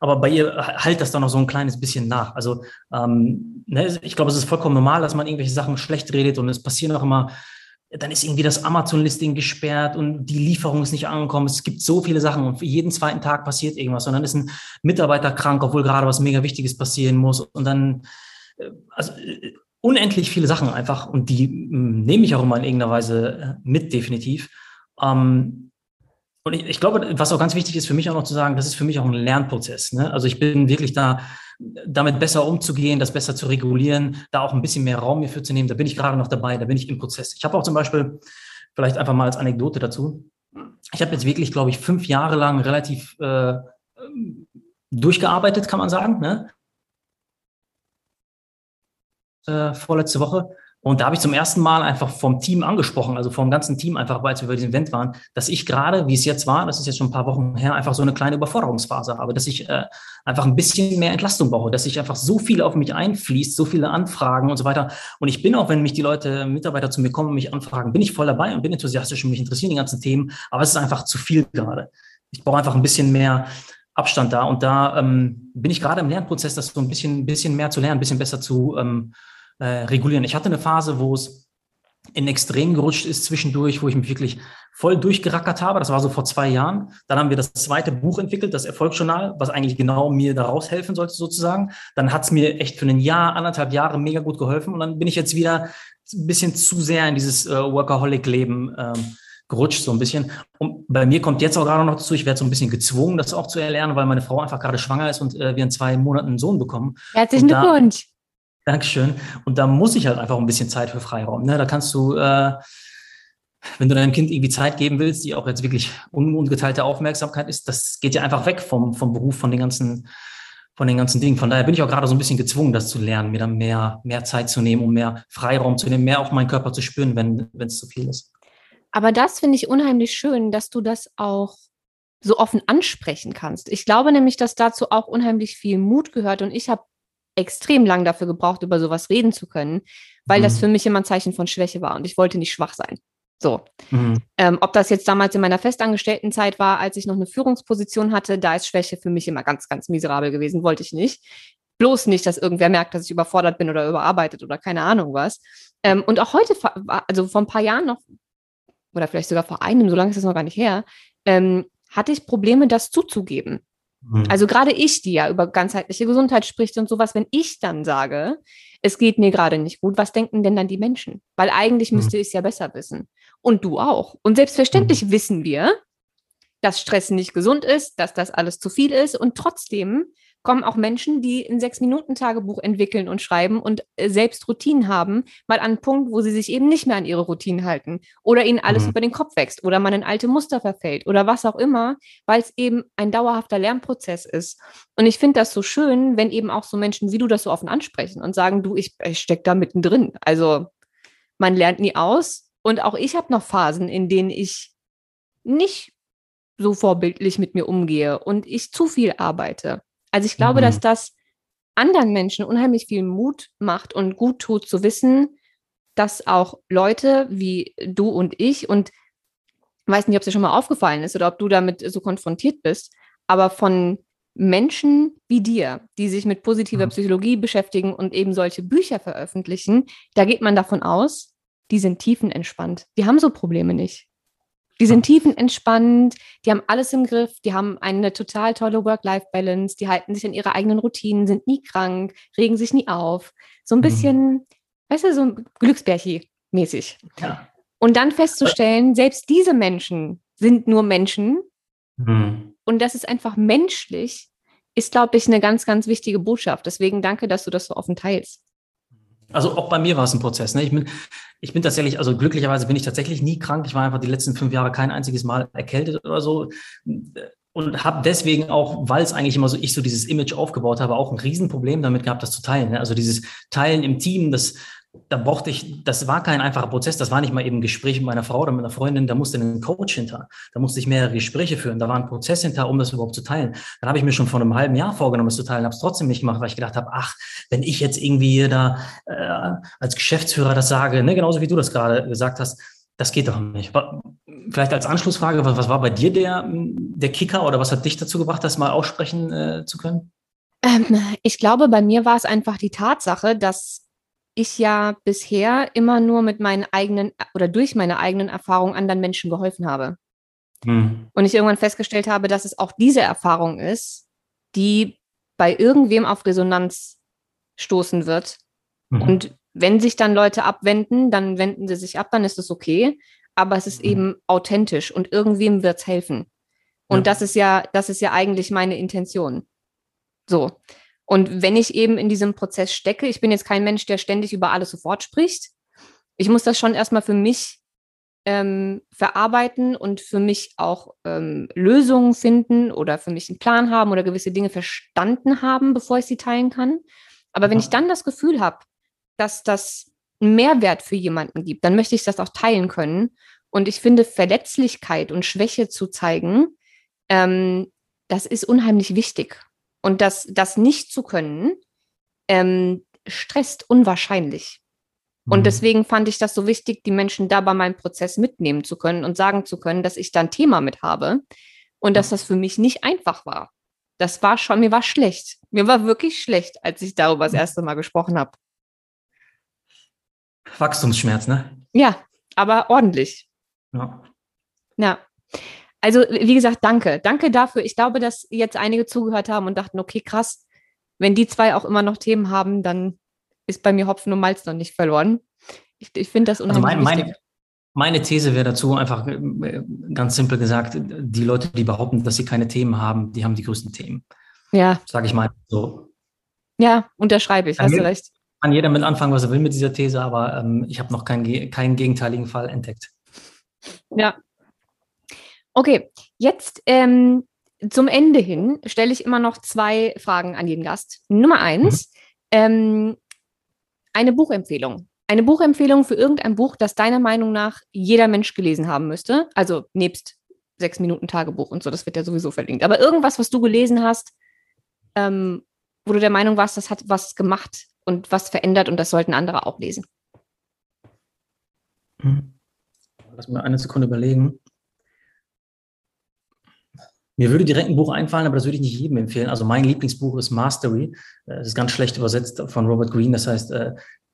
Aber bei ihr halt das dann noch so ein kleines bisschen nach. Also ähm, ne, ich glaube, es ist vollkommen normal, dass man irgendwelche Sachen schlecht redet und es passieren auch immer dann ist irgendwie das Amazon-Listing gesperrt und die Lieferung ist nicht angekommen. Es gibt so viele Sachen und jeden zweiten Tag passiert irgendwas und dann ist ein Mitarbeiter krank, obwohl gerade was mega Wichtiges passieren muss und dann, äh, also äh, unendlich viele Sachen einfach und die hm, nehme ich auch immer in irgendeiner Weise äh, mit, definitiv. Ähm, und ich, ich, glaube, was auch ganz wichtig ist für mich auch noch zu sagen, das ist für mich auch ein Lernprozess. Ne? Also ich bin wirklich da damit besser umzugehen, das besser zu regulieren, da auch ein bisschen mehr Raum mir für zu nehmen. Da bin ich gerade noch dabei, da bin ich im Prozess. Ich habe auch zum Beispiel, vielleicht einfach mal als Anekdote dazu, ich habe jetzt wirklich, glaube ich, fünf Jahre lang relativ äh, durchgearbeitet, kann man sagen. Ne? Äh, vorletzte Woche und da habe ich zum ersten Mal einfach vom Team angesprochen, also vom ganzen Team einfach, weil wir bei diesem Event waren, dass ich gerade, wie es jetzt war, das ist jetzt schon ein paar Wochen her, einfach so eine kleine Überforderungsphase habe, dass ich äh, einfach ein bisschen mehr Entlastung brauche, dass ich einfach so viel auf mich einfließt, so viele Anfragen und so weiter. Und ich bin auch, wenn mich die Leute, Mitarbeiter zu mir kommen und mich anfragen, bin ich voll dabei und bin enthusiastisch und mich interessieren die ganzen Themen, aber es ist einfach zu viel gerade. Ich brauche einfach ein bisschen mehr Abstand da und da ähm, bin ich gerade im Lernprozess, das so ein bisschen, bisschen mehr zu lernen, ein bisschen besser zu ähm, äh, regulieren. Ich hatte eine Phase, wo es in Extrem gerutscht ist zwischendurch, wo ich mich wirklich voll durchgerackert habe. Das war so vor zwei Jahren. Dann haben wir das zweite Buch entwickelt, das Erfolgsjournal, was eigentlich genau mir da raushelfen sollte sozusagen. Dann hat es mir echt für ein Jahr, anderthalb Jahre mega gut geholfen. Und dann bin ich jetzt wieder ein bisschen zu sehr in dieses äh, Workaholic-Leben ähm, gerutscht, so ein bisschen. Und bei mir kommt jetzt auch gerade noch dazu, ich werde so ein bisschen gezwungen, das auch zu erlernen, weil meine Frau einfach gerade schwanger ist und äh, wir in zwei Monaten einen Sohn bekommen. Herzlichen Glückwunsch. Dankeschön. Und da muss ich halt einfach ein bisschen Zeit für Freiraum. Ne? Da kannst du, äh, wenn du deinem Kind irgendwie Zeit geben willst, die auch jetzt wirklich un ungeteilte Aufmerksamkeit ist, das geht ja einfach weg vom, vom Beruf, von den ganzen, von den ganzen Dingen. Von daher bin ich auch gerade so ein bisschen gezwungen, das zu lernen, mir dann mehr, mehr Zeit zu nehmen, um mehr Freiraum zu nehmen, mehr auf meinen Körper zu spüren, wenn es zu viel ist. Aber das finde ich unheimlich schön, dass du das auch so offen ansprechen kannst. Ich glaube nämlich, dass dazu auch unheimlich viel Mut gehört. Und ich habe extrem lang dafür gebraucht, über sowas reden zu können, weil mhm. das für mich immer ein Zeichen von Schwäche war und ich wollte nicht schwach sein. So. Mhm. Ähm, ob das jetzt damals in meiner Festangestelltenzeit war, als ich noch eine Führungsposition hatte, da ist Schwäche für mich immer ganz, ganz miserabel gewesen, wollte ich nicht. bloß nicht, dass irgendwer merkt, dass ich überfordert bin oder überarbeitet oder keine Ahnung was. Ähm, und auch heute, also vor ein paar Jahren noch, oder vielleicht sogar vor einem, so lange ist das noch gar nicht her, ähm, hatte ich Probleme, das zuzugeben. Mhm. Also gerade ich, die ja über ganzheitliche Gesundheit spricht und sowas, wenn ich dann sage, es geht mir gerade nicht gut, was denken denn dann die Menschen? Weil eigentlich mhm. müsste ich es ja besser wissen. Und du auch. Und selbstverständlich mhm. wissen wir, dass Stress nicht gesund ist, dass das alles zu viel ist. Und trotzdem kommen auch Menschen, die ein Sechs-Minuten-Tagebuch entwickeln und schreiben und äh, selbst Routinen haben, mal an einen Punkt, wo sie sich eben nicht mehr an ihre Routinen halten oder ihnen alles mhm. über den Kopf wächst oder man in alte Muster verfällt oder was auch immer, weil es eben ein dauerhafter Lernprozess ist. Und ich finde das so schön, wenn eben auch so Menschen wie du das so offen ansprechen und sagen, du, ich, ich stecke da mittendrin. Also man lernt nie aus. Und auch ich habe noch Phasen, in denen ich nicht so vorbildlich mit mir umgehe und ich zu viel arbeite. Also ich glaube, mhm. dass das anderen Menschen unheimlich viel Mut macht und gut tut zu wissen, dass auch Leute wie du und ich und weiß nicht, ob es dir schon mal aufgefallen ist oder ob du damit so konfrontiert bist, aber von Menschen wie dir, die sich mit positiver mhm. Psychologie beschäftigen und eben solche Bücher veröffentlichen, da geht man davon aus, die sind tiefenentspannt. Die haben so Probleme nicht. Die sind tiefenentspannt, die haben alles im Griff, die haben eine total tolle Work-Life-Balance, die halten sich an ihre eigenen Routinen, sind nie krank, regen sich nie auf. So ein mhm. bisschen, mhm. weißt du, so Glücksbärchi-mäßig. Ja. Und dann festzustellen, selbst diese Menschen sind nur Menschen mhm. und das ist einfach menschlich, ist, glaube ich, eine ganz, ganz wichtige Botschaft. Deswegen danke, dass du das so offen teilst. Also auch bei mir war es ein Prozess. Ne? Ich, bin, ich bin tatsächlich, also glücklicherweise bin ich tatsächlich nie krank. Ich war einfach die letzten fünf Jahre kein einziges Mal erkältet oder so. Und habe deswegen auch, weil es eigentlich immer so, ich so dieses Image aufgebaut habe, auch ein Riesenproblem damit gehabt, das zu teilen. Ne? Also dieses Teilen im Team, das da brauchte ich, das war kein einfacher Prozess, das war nicht mal eben ein Gespräch mit meiner Frau oder mit einer Freundin, da musste ein Coach hinter, da musste ich mehrere Gespräche führen, da war ein Prozess hinter, um das überhaupt zu teilen. Dann habe ich mir schon vor einem halben Jahr vorgenommen, es zu teilen, habe es trotzdem nicht gemacht, weil ich gedacht habe, ach, wenn ich jetzt irgendwie hier da äh, als Geschäftsführer das sage, ne, genauso wie du das gerade gesagt hast, das geht doch nicht. Vielleicht als Anschlussfrage, was, was war bei dir der, der Kicker oder was hat dich dazu gebracht, das mal aussprechen äh, zu können? Ähm, ich glaube, bei mir war es einfach die Tatsache, dass ich ja bisher immer nur mit meinen eigenen oder durch meine eigenen Erfahrungen anderen Menschen geholfen habe. Mhm. Und ich irgendwann festgestellt habe, dass es auch diese Erfahrung ist, die bei irgendwem auf Resonanz stoßen wird. Mhm. Und wenn sich dann Leute abwenden, dann wenden sie sich ab, dann ist es okay. Aber es ist mhm. eben authentisch und irgendwem wird es helfen. Und ja. das ist ja, das ist ja eigentlich meine Intention. So. Und wenn ich eben in diesem Prozess stecke, ich bin jetzt kein Mensch, der ständig über alles sofort spricht. Ich muss das schon erstmal für mich ähm, verarbeiten und für mich auch ähm, Lösungen finden oder für mich einen Plan haben oder gewisse Dinge verstanden haben, bevor ich sie teilen kann. Aber wenn ich dann das Gefühl habe, dass das einen Mehrwert für jemanden gibt, dann möchte ich das auch teilen können. Und ich finde, Verletzlichkeit und Schwäche zu zeigen, ähm, das ist unheimlich wichtig. Und das, das nicht zu können, ähm, stresst unwahrscheinlich. Und mhm. deswegen fand ich das so wichtig, die Menschen da bei meinem Prozess mitnehmen zu können und sagen zu können, dass ich da ein Thema mit habe und dass das für mich nicht einfach war. Das war schon, mir war schlecht. Mir war wirklich schlecht, als ich darüber das erste Mal gesprochen habe. Wachstumsschmerz, ne? Ja, aber ordentlich. Ja. Ja. Also, wie gesagt, danke. Danke dafür. Ich glaube, dass jetzt einige zugehört haben und dachten, okay, krass, wenn die zwei auch immer noch Themen haben, dann ist bei mir Hopfen und Malz noch nicht verloren. Ich, ich finde das unheimlich also mein. Meine, meine These wäre dazu einfach äh, ganz simpel gesagt, die Leute, die behaupten, dass sie keine Themen haben, die haben die größten Themen. Ja. Sage ich mal so. Ja, unterschreibe ich, hast du recht. Kann jeder mit anfangen, was er will mit dieser These, aber ähm, ich habe noch keinen, keinen gegenteiligen Fall entdeckt. Ja, Okay, jetzt ähm, zum Ende hin stelle ich immer noch zwei Fragen an jeden Gast. Nummer eins, mhm. ähm, eine Buchempfehlung. Eine Buchempfehlung für irgendein Buch, das deiner Meinung nach jeder Mensch gelesen haben müsste. Also nebst sechs Minuten Tagebuch und so, das wird ja sowieso verlinkt. Aber irgendwas, was du gelesen hast, ähm, wo du der Meinung warst, das hat was gemacht und was verändert und das sollten andere auch lesen. Lass mir eine Sekunde überlegen. Mir würde direkt ein Buch einfallen, aber das würde ich nicht jedem empfehlen. Also mein Lieblingsbuch ist Mastery. Das ist ganz schlecht übersetzt von Robert Greene. Das heißt,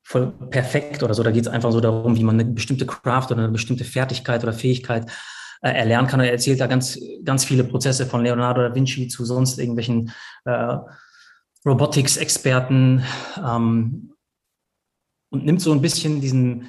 voll perfekt oder so. Da geht es einfach so darum, wie man eine bestimmte Craft oder eine bestimmte Fertigkeit oder Fähigkeit äh, erlernen kann. er erzählt da ganz, ganz viele Prozesse von Leonardo da Vinci zu sonst irgendwelchen äh, Robotics-Experten ähm, und nimmt so ein bisschen diesen, äh,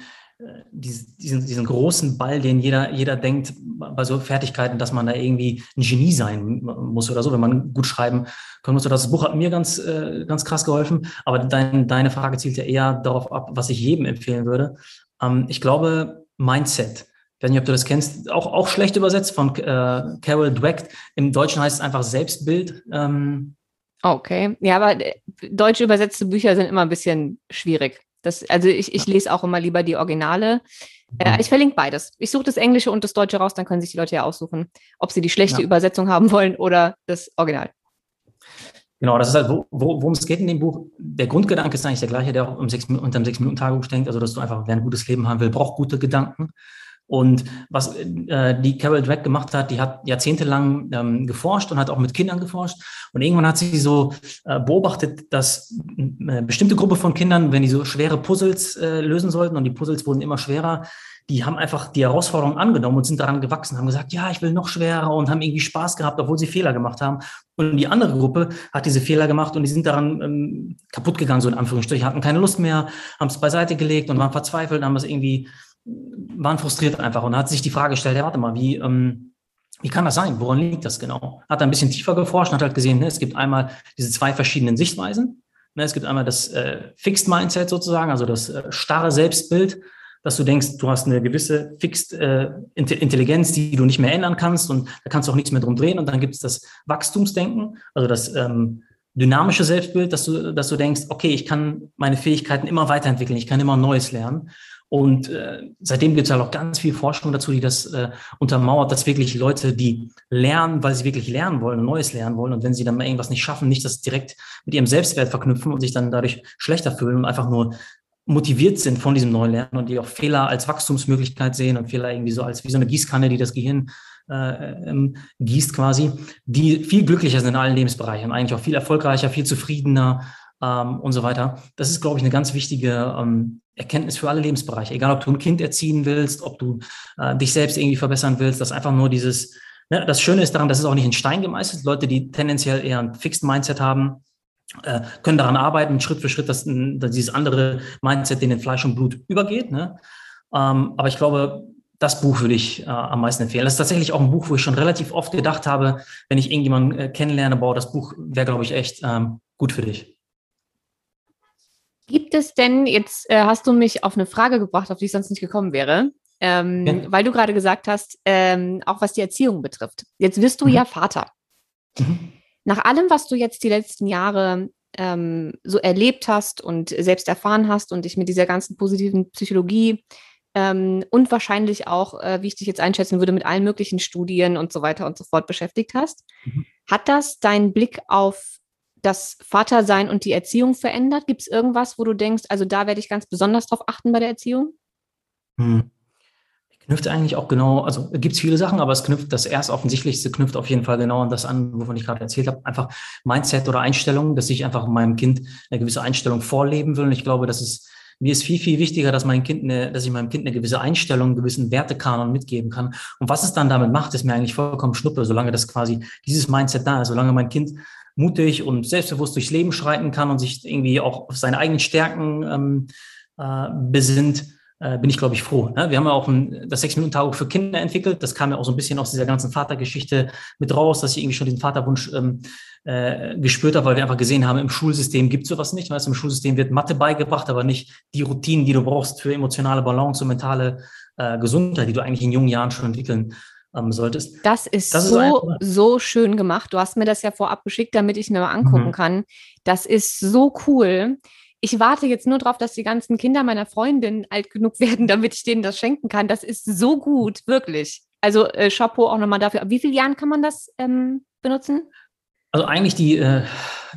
diesen, diesen großen Ball, den jeder, jeder denkt bei so Fertigkeiten, dass man da irgendwie ein Genie sein muss oder so, wenn man gut schreiben können muss. Das Buch hat mir ganz, äh, ganz krass geholfen, aber dein, deine Frage zielt ja eher darauf ab, was ich jedem empfehlen würde. Ähm, ich glaube, Mindset ich weiß nicht, ob du das kennst, auch, auch schlecht übersetzt von äh, Carol Dweck. Im Deutschen heißt es einfach Selbstbild. Ähm. Okay, ja, aber äh, deutsch übersetzte Bücher sind immer ein bisschen schwierig. Das, also ich, ich lese auch immer lieber die Originale. Äh, mhm. ich verlinke beides. Ich suche das Englische und das Deutsche raus, dann können sich die Leute ja aussuchen, ob sie die schlechte ja. Übersetzung haben wollen oder das Original. Genau, das ist halt, wo, wo, worum es geht in dem Buch. Der Grundgedanke ist eigentlich der gleiche, der auch um sechs, unter dem Sechs-Minuten-Tagebuch denkt. Also, dass du einfach, wer ein gutes Leben haben will, braucht gute Gedanken. Und was äh, die Carol Dweck gemacht hat, die hat jahrzehntelang ähm, geforscht und hat auch mit Kindern geforscht. Und irgendwann hat sie so äh, beobachtet, dass eine äh, bestimmte Gruppe von Kindern, wenn die so schwere Puzzles äh, lösen sollten und die Puzzles wurden immer schwerer, die haben einfach die Herausforderung angenommen und sind daran gewachsen, haben gesagt, ja, ich will noch schwerer und haben irgendwie Spaß gehabt, obwohl sie Fehler gemacht haben. Und die andere Gruppe hat diese Fehler gemacht und die sind daran ähm, kaputt gegangen, so in Anführungsstrichen, hatten keine Lust mehr, haben es beiseite gelegt und waren verzweifelt, haben es irgendwie waren frustriert einfach und hat sich die Frage gestellt, ja, warte mal, wie, ähm, wie kann das sein? Woran liegt das genau? Hat ein bisschen tiefer geforscht und hat halt gesehen, ne, es gibt einmal diese zwei verschiedenen Sichtweisen. Ne, es gibt einmal das äh, Fixed Mindset sozusagen, also das äh, starre Selbstbild, dass du denkst, du hast eine gewisse Fixed äh, Intelligenz, die du nicht mehr ändern kannst und da kannst du auch nichts mehr drum drehen. Und dann gibt es das Wachstumsdenken, also das ähm, dynamische Selbstbild, dass du, dass du denkst, okay, ich kann meine Fähigkeiten immer weiterentwickeln, ich kann immer Neues lernen. Und äh, seitdem gibt es halt auch ganz viel Forschung dazu, die das äh, untermauert, dass wirklich Leute, die lernen, weil sie wirklich lernen wollen und Neues lernen wollen und wenn sie dann mal irgendwas nicht schaffen, nicht das direkt mit ihrem Selbstwert verknüpfen und sich dann dadurch schlechter fühlen und einfach nur motiviert sind von diesem neuen Lernen und die auch Fehler als Wachstumsmöglichkeit sehen und Fehler irgendwie so als wie so eine Gießkanne, die das Gehirn äh, ähm, gießt quasi, die viel glücklicher sind in allen Lebensbereichen, eigentlich auch viel erfolgreicher, viel zufriedener ähm, und so weiter. Das ist, glaube ich, eine ganz wichtige ähm, Erkenntnis für alle Lebensbereiche. Egal, ob du ein Kind erziehen willst, ob du äh, dich selbst irgendwie verbessern willst, dass einfach nur dieses, ne, das Schöne ist daran, dass es auch nicht in Stein gemeißelt. Leute, die tendenziell eher ein Fixed Mindset haben, äh, können daran arbeiten, Schritt für Schritt, dass, dass dieses andere Mindset in den Fleisch und Blut übergeht. Ne? Ähm, aber ich glaube, das Buch würde ich äh, am meisten empfehlen. Das ist tatsächlich auch ein Buch, wo ich schon relativ oft gedacht habe, wenn ich irgendjemanden äh, kennenlerne, boah, das Buch wäre, glaube ich, echt ähm, gut für dich. Gibt es denn, jetzt äh, hast du mich auf eine Frage gebracht, auf die ich sonst nicht gekommen wäre, ähm, ja. weil du gerade gesagt hast, ähm, auch was die Erziehung betrifft. Jetzt wirst du mhm. ja Vater. Mhm. Nach allem, was du jetzt die letzten Jahre ähm, so erlebt hast und selbst erfahren hast und dich mit dieser ganzen positiven Psychologie ähm, und wahrscheinlich auch, äh, wie ich dich jetzt einschätzen würde, mit allen möglichen Studien und so weiter und so fort beschäftigt hast, mhm. hat das deinen Blick auf das Vatersein und die Erziehung verändert? Gibt es irgendwas, wo du denkst, also da werde ich ganz besonders drauf achten bei der Erziehung? Hm. Knüpft eigentlich auch genau, also gibt es viele Sachen, aber es knüpft, das erst offensichtlichste knüpft auf jeden Fall genau an das an, wovon ich gerade erzählt habe. Einfach Mindset oder Einstellung, dass ich einfach meinem Kind eine gewisse Einstellung vorleben will. Und ich glaube, das ist, mir ist viel, viel wichtiger, dass mein Kind eine, dass ich meinem Kind eine gewisse Einstellung, einen gewissen Wertekanon mitgeben kann. Und was es dann damit macht, ist mir eigentlich vollkommen schnuppe, solange das quasi dieses Mindset da ist, solange mein Kind mutig und selbstbewusst durchs Leben schreiten kann und sich irgendwie auch auf seine eigenen Stärken ähm, äh, besinnt, äh, bin ich, glaube ich, froh. Ne? Wir haben ja auch ein, das Sechs-Minuten-Tagebuch für Kinder entwickelt. Das kam ja auch so ein bisschen aus dieser ganzen Vatergeschichte mit raus, dass ich irgendwie schon diesen Vaterwunsch ähm, äh, gespürt habe, weil wir einfach gesehen haben, im Schulsystem gibt es sowas nicht. Weißt, Im Schulsystem wird Mathe beigebracht, aber nicht die Routinen, die du brauchst für emotionale Balance und mentale äh, Gesundheit, die du eigentlich in jungen Jahren schon entwickeln haben solltest. Das ist das so, ist so schön gemacht. Du hast mir das ja vorab geschickt, damit ich mir mal angucken mhm. kann. Das ist so cool. Ich warte jetzt nur darauf, dass die ganzen Kinder meiner Freundin alt genug werden, damit ich denen das schenken kann. Das ist so gut, wirklich. Also äh, Chapeau auch nochmal dafür. Wie viele Jahren kann man das ähm, benutzen? Also eigentlich die, äh,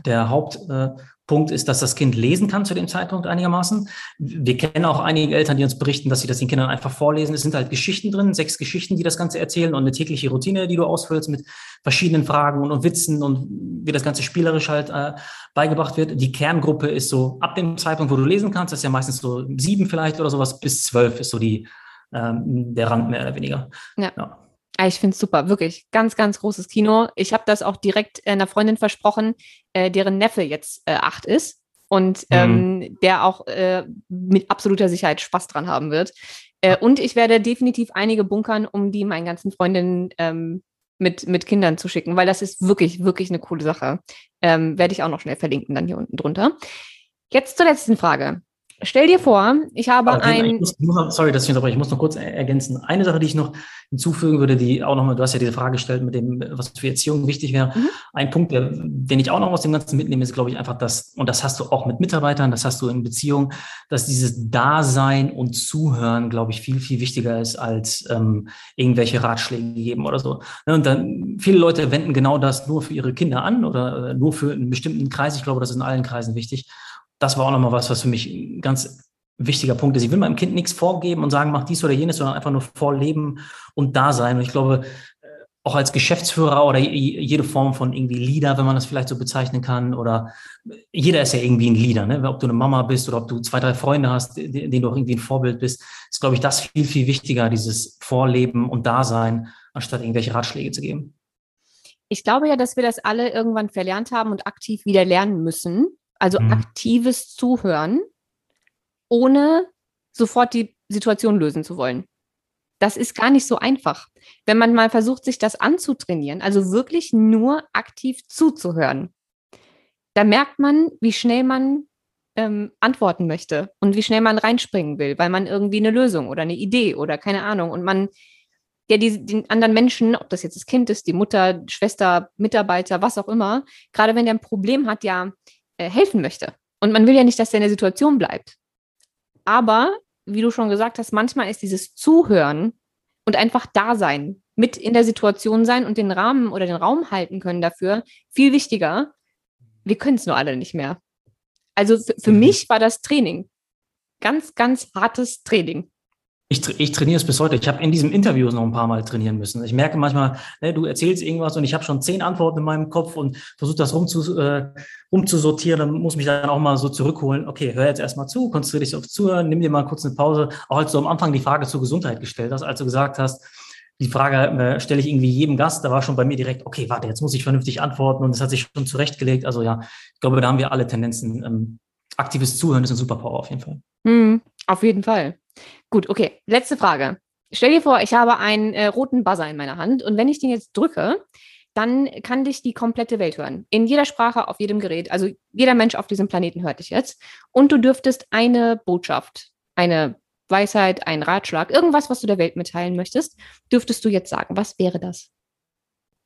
der Haupt, äh, Punkt ist, dass das Kind lesen kann zu dem Zeitpunkt einigermaßen. Wir kennen auch einige Eltern, die uns berichten, dass sie das den Kindern einfach vorlesen. Es sind halt Geschichten drin, sechs Geschichten, die das Ganze erzählen und eine tägliche Routine, die du ausfüllst mit verschiedenen Fragen und, und Witzen und wie das Ganze spielerisch halt äh, beigebracht wird. Die Kerngruppe ist so ab dem Zeitpunkt, wo du lesen kannst, das ist ja meistens so sieben vielleicht oder sowas, bis zwölf ist so die, ähm, der Rand mehr oder weniger. ja. ja. Ah, ich finde es super, wirklich. Ganz, ganz großes Kino. Ich habe das auch direkt einer Freundin versprochen, äh, deren Neffe jetzt äh, acht ist und mhm. ähm, der auch äh, mit absoluter Sicherheit Spaß dran haben wird. Äh, und ich werde definitiv einige bunkern, um die meinen ganzen Freundinnen ähm, mit, mit Kindern zu schicken, weil das ist wirklich, wirklich eine coole Sache. Ähm, werde ich auch noch schnell verlinken, dann hier unten drunter. Jetzt zur letzten Frage. Stell dir vor, ich habe Aber, ein. Ich muss, sorry, dass ich unterbreche. Ich muss noch kurz ergänzen. Eine Sache, die ich noch hinzufügen würde, die auch nochmal, du hast ja diese Frage gestellt mit dem, was für Erziehung wichtig wäre. Mhm. Ein Punkt, der, den ich auch noch aus dem Ganzen mitnehme, ist, glaube ich, einfach das, und das hast du auch mit Mitarbeitern, das hast du in Beziehungen, dass dieses Dasein und Zuhören, glaube ich, viel, viel wichtiger ist, als ähm, irgendwelche Ratschläge geben oder so. Ne, und dann, viele Leute wenden genau das nur für ihre Kinder an oder äh, nur für einen bestimmten Kreis. Ich glaube, das ist in allen Kreisen wichtig das war auch nochmal was, was für mich ein ganz wichtiger Punkt ist. Ich will meinem Kind nichts vorgeben und sagen, mach dies oder jenes, sondern einfach nur vorleben und da sein. Und ich glaube, äh, auch als Geschäftsführer oder jede Form von irgendwie Leader, wenn man das vielleicht so bezeichnen kann, oder jeder ist ja irgendwie ein Leader, ne? ob du eine Mama bist oder ob du zwei, drei Freunde hast, denen du auch irgendwie ein Vorbild bist, ist, glaube ich, das viel, viel wichtiger, dieses Vorleben und Dasein, anstatt irgendwelche Ratschläge zu geben. Ich glaube ja, dass wir das alle irgendwann verlernt haben und aktiv wieder lernen müssen. Also mhm. aktives Zuhören, ohne sofort die Situation lösen zu wollen. Das ist gar nicht so einfach. Wenn man mal versucht, sich das anzutrainieren, also wirklich nur aktiv zuzuhören, da merkt man, wie schnell man ähm, antworten möchte und wie schnell man reinspringen will, weil man irgendwie eine Lösung oder eine Idee oder keine Ahnung und man ja die, den anderen Menschen, ob das jetzt das Kind ist, die Mutter, Schwester, Mitarbeiter, was auch immer, gerade wenn der ein Problem hat, ja äh, helfen möchte. Und man will ja nicht, dass der in der Situation bleibt. Aber, wie du schon gesagt hast, manchmal ist dieses Zuhören und einfach da sein, mit in der Situation sein und den Rahmen oder den Raum halten können dafür, viel wichtiger. Wir können es nur alle nicht mehr. Also für mhm. mich war das Training. Ganz, ganz hartes Training. Ich, ich trainiere es bis heute. Ich habe in diesem Interview noch ein paar Mal trainieren müssen. Ich merke manchmal, ne, du erzählst irgendwas und ich habe schon zehn Antworten in meinem Kopf und versuche das rumzu, äh, rumzusortieren. Dann muss mich dann auch mal so zurückholen. Okay, hör jetzt erstmal zu, konzentriere dich auf Zuhören, nimm dir mal kurz eine Pause. Auch als du am Anfang die Frage zur Gesundheit gestellt hast, als du gesagt hast, die Frage äh, stelle ich irgendwie jedem Gast, da war schon bei mir direkt, okay, warte, jetzt muss ich vernünftig antworten und das hat sich schon zurechtgelegt. Also ja, ich glaube, da haben wir alle Tendenzen. Ähm, aktives Zuhören ist ein Superpower auf jeden Fall. Mm, auf jeden Fall. Gut, okay. Letzte Frage. Stell dir vor, ich habe einen äh, roten Buzzer in meiner Hand und wenn ich den jetzt drücke, dann kann dich die komplette Welt hören. In jeder Sprache, auf jedem Gerät. Also jeder Mensch auf diesem Planeten hört dich jetzt. Und du dürftest eine Botschaft, eine Weisheit, einen Ratschlag, irgendwas, was du der Welt mitteilen möchtest, dürftest du jetzt sagen. Was wäre das?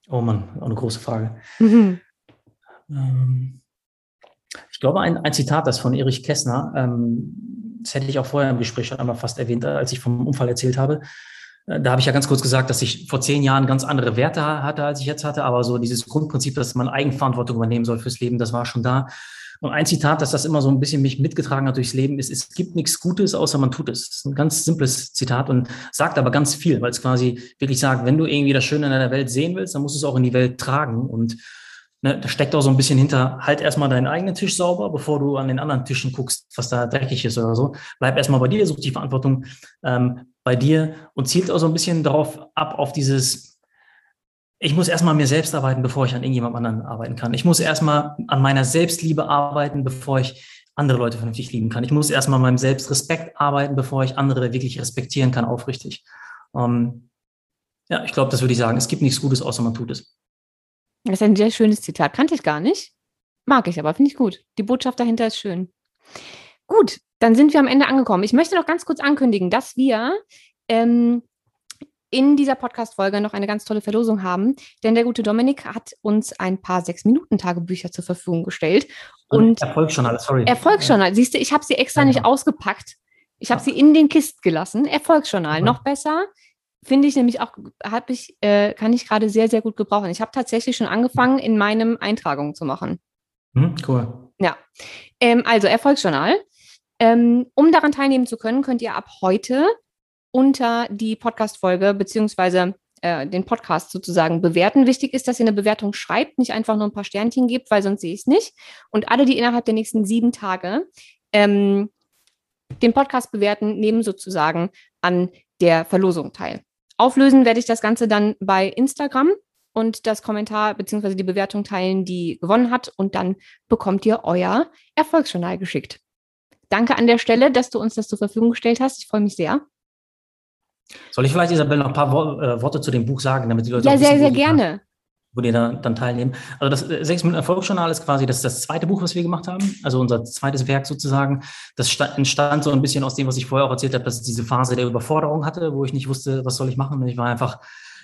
Oh Mann, auch eine große Frage. Mhm. Ähm, ich glaube, ein, ein Zitat, das von Erich Kästner, ähm, das hätte ich auch vorher im Gespräch schon einmal fast erwähnt, als ich vom Unfall erzählt habe. Äh, da habe ich ja ganz kurz gesagt, dass ich vor zehn Jahren ganz andere Werte hatte, als ich jetzt hatte. Aber so dieses Grundprinzip, dass man Eigenverantwortung übernehmen soll fürs Leben, das war schon da. Und ein Zitat, dass das immer so ein bisschen mich mitgetragen hat durchs Leben, ist, es gibt nichts Gutes, außer man tut es. Das ist ein ganz simples Zitat und sagt aber ganz viel, weil es quasi wirklich sagt, wenn du irgendwie das Schöne in deiner Welt sehen willst, dann musst du es auch in die Welt tragen. Und ne, da steckt auch so ein bisschen hinter, halt erstmal deinen eigenen Tisch sauber, bevor du an den anderen Tischen guckst, was da dreckig ist oder so. Bleib erstmal bei dir, such die Verantwortung ähm, bei dir und zielt auch so ein bisschen darauf ab, auf dieses, ich muss erstmal an mir selbst arbeiten, bevor ich an irgendjemand anderen arbeiten kann. Ich muss erstmal an meiner Selbstliebe arbeiten, bevor ich andere Leute vernünftig lieben kann. Ich muss erstmal an meinem Selbstrespekt arbeiten, bevor ich andere wirklich respektieren kann, aufrichtig. Ähm, ja, ich glaube, das würde ich sagen. Es gibt nichts Gutes, außer man tut es. Das ist ein sehr schönes Zitat. Kannte ich gar nicht. Mag ich aber, finde ich gut. Die Botschaft dahinter ist schön. Gut, dann sind wir am Ende angekommen. Ich möchte noch ganz kurz ankündigen, dass wir ähm, in dieser Podcast-Folge noch eine ganz tolle Verlosung haben, denn der gute Dominik hat uns ein paar Sechs-Minuten-Tagebücher zur Verfügung gestellt. Und Erfolgsjournal, sorry. Erfolgsjournal, siehst du, ich habe sie extra ja. nicht ausgepackt. Ich habe sie in den Kist gelassen. Erfolgsjournal, noch besser finde ich nämlich auch, habe ich, äh, kann ich gerade sehr, sehr gut gebrauchen. Ich habe tatsächlich schon angefangen, in meinem Eintragungen zu machen. Hm, cool. Ja. Ähm, also Erfolgsjournal. Ähm, um daran teilnehmen zu können, könnt ihr ab heute unter die Podcast-Folge beziehungsweise äh, den Podcast sozusagen bewerten. Wichtig ist, dass ihr eine Bewertung schreibt, nicht einfach nur ein paar Sternchen gebt, weil sonst sehe ich es nicht. Und alle, die innerhalb der nächsten sieben Tage ähm, den Podcast bewerten, nehmen sozusagen an der Verlosung teil. Auflösen werde ich das Ganze dann bei Instagram und das Kommentar bzw. die Bewertung teilen, die gewonnen hat. Und dann bekommt ihr euer Erfolgsjournal geschickt. Danke an der Stelle, dass du uns das zur Verfügung gestellt hast. Ich freue mich sehr. Soll ich vielleicht, Isabel, noch ein paar äh, Worte zu dem Buch sagen, damit die Leute. Ja, sehr, sehr gerne wo die da, dann teilnehmen. Also das äh, Sechs Minuten Erfolgsjournal ist quasi das, das zweite Buch, was wir gemacht haben, also unser zweites Werk sozusagen. Das entstand so ein bisschen aus dem, was ich vorher auch erzählt habe, dass ich diese Phase der Überforderung hatte, wo ich nicht wusste, was soll ich machen. Ich war einfach,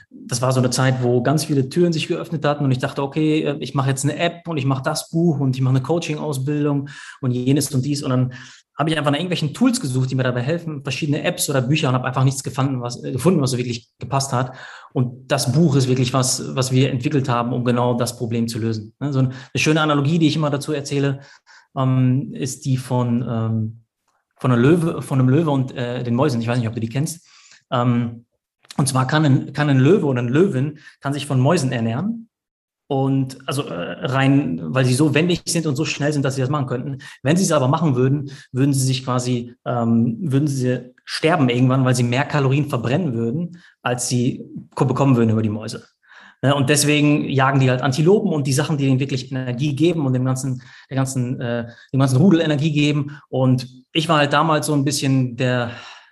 das war so eine Zeit, wo ganz viele Türen sich geöffnet hatten und ich dachte, okay, äh, ich mache jetzt eine App und ich mache das Buch und ich mache eine Coaching-Ausbildung und jenes und dies und dann habe ich einfach nach irgendwelchen Tools gesucht, die mir dabei helfen, verschiedene Apps oder Bücher und habe einfach nichts gefunden, was, äh, gefunden, was so wirklich gepasst hat. Und das Buch ist wirklich was, was wir entwickelt haben, um genau das Problem zu lösen. Ne, so eine, schöne Analogie, die ich immer dazu erzähle, ähm, ist die von, ähm, von, einer Löwe, von einem Löwe und äh, den Mäusen. Ich weiß nicht, ob du die kennst. Ähm, und zwar kann ein, kann ein Löwe oder eine Löwin kann sich von Mäusen ernähren und also äh, rein, weil sie so wendig sind und so schnell sind, dass sie das machen könnten. Wenn sie es aber machen würden, würden sie sich quasi, ähm, würden sie sterben irgendwann, weil sie mehr Kalorien verbrennen würden, als sie bekommen würden über die Mäuse. Ja, und deswegen jagen die halt Antilopen und die Sachen, die ihnen wirklich Energie geben und dem ganzen, der ganzen, äh, dem ganzen Rudel Energie geben. Und ich war halt damals so ein bisschen der,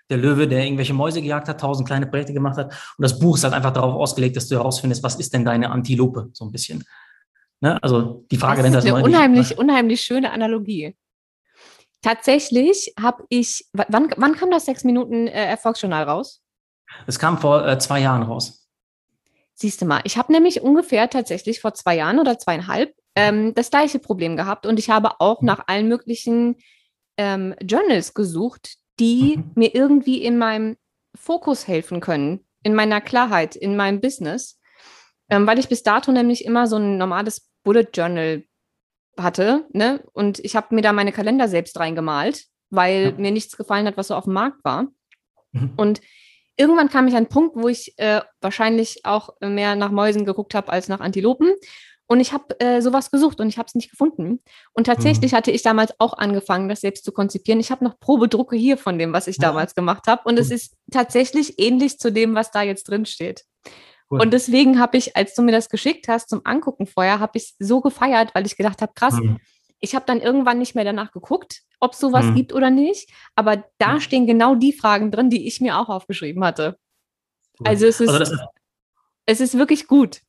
der Löwe, der irgendwelche Mäuse gejagt hat, tausend kleine Projekte gemacht hat. Und das Buch ist halt einfach darauf ausgelegt, dass du herausfindest, was ist denn deine Antilope, so ein bisschen. Ne? Also die Frage, das ist eine unheimlich, nicht, unheimlich schöne Analogie. Tatsächlich habe ich, wann, wann kam das sechs Minuten äh, Erfolgsjournal raus? Es kam vor äh, zwei Jahren raus. Siehst du mal, ich habe nämlich ungefähr tatsächlich vor zwei Jahren oder zweieinhalb ähm, das gleiche Problem gehabt und ich habe auch mhm. nach allen möglichen ähm, Journals gesucht, die mhm. mir irgendwie in meinem Fokus helfen können, in meiner Klarheit, in meinem Business. Ähm, weil ich bis dato nämlich immer so ein normales Bullet Journal hatte, ne? Und ich habe mir da meine Kalender selbst reingemalt, weil ja. mir nichts gefallen hat, was so auf dem Markt war. Mhm. Und irgendwann kam ich an einen Punkt, wo ich äh, wahrscheinlich auch mehr nach Mäusen geguckt habe als nach Antilopen und ich habe äh, sowas gesucht und ich habe es nicht gefunden. Und tatsächlich mhm. hatte ich damals auch angefangen, das selbst zu konzipieren. Ich habe noch Probedrucke hier von dem, was ich ja. damals gemacht habe. Und mhm. es ist tatsächlich ähnlich zu dem, was da jetzt drin steht. Cool. Und deswegen habe ich, als du mir das geschickt hast zum Angucken vorher, habe ich so gefeiert, weil ich gedacht habe, krass, mhm. ich habe dann irgendwann nicht mehr danach geguckt, ob es sowas mhm. gibt oder nicht. Aber da mhm. stehen genau die Fragen drin, die ich mir auch aufgeschrieben hatte. Cool. Also es ist, also ist es ist wirklich gut.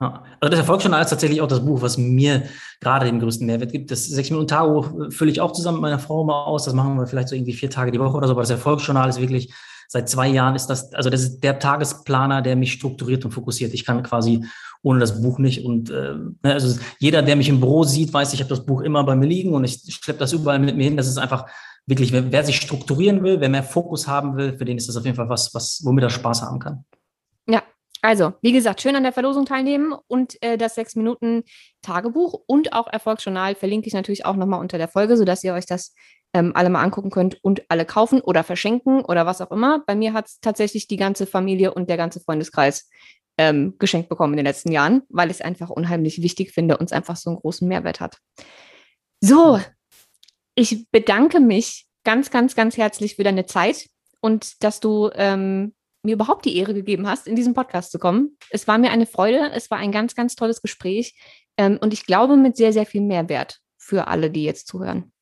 Ja. Also das Erfolgsjournal ist tatsächlich auch das Buch, was mir gerade den größten Mehrwert gibt. Das sechs Minuten Tagebuch fülle ich auch zusammen mit meiner Frau mal aus. Das machen wir vielleicht so irgendwie vier Tage die Woche oder so. Aber das Erfolgsjournal ist wirklich seit zwei Jahren ist das, also das ist der Tagesplaner, der mich strukturiert und fokussiert. Ich kann quasi ohne das Buch nicht. Und äh, ne, also jeder, der mich im Büro sieht, weiß, ich habe das Buch immer bei mir liegen und ich schleppe das überall mit mir hin. Das ist einfach wirklich, wer, wer sich strukturieren will, wer mehr Fokus haben will, für den ist das auf jeden Fall was, was womit er Spaß haben kann. Also, wie gesagt, schön an der Verlosung teilnehmen und äh, das sechs Minuten Tagebuch und auch Erfolgsjournal verlinke ich natürlich auch nochmal unter der Folge, sodass ihr euch das ähm, alle mal angucken könnt und alle kaufen oder verschenken oder was auch immer. Bei mir hat es tatsächlich die ganze Familie und der ganze Freundeskreis ähm, geschenkt bekommen in den letzten Jahren, weil ich es einfach unheimlich wichtig finde und es einfach so einen großen Mehrwert hat. So, ich bedanke mich ganz, ganz, ganz herzlich für deine Zeit und dass du ähm, mir überhaupt die Ehre gegeben hast, in diesen Podcast zu kommen. Es war mir eine Freude. Es war ein ganz, ganz tolles Gespräch. Ähm, und ich glaube, mit sehr, sehr viel Mehrwert für alle, die jetzt zuhören.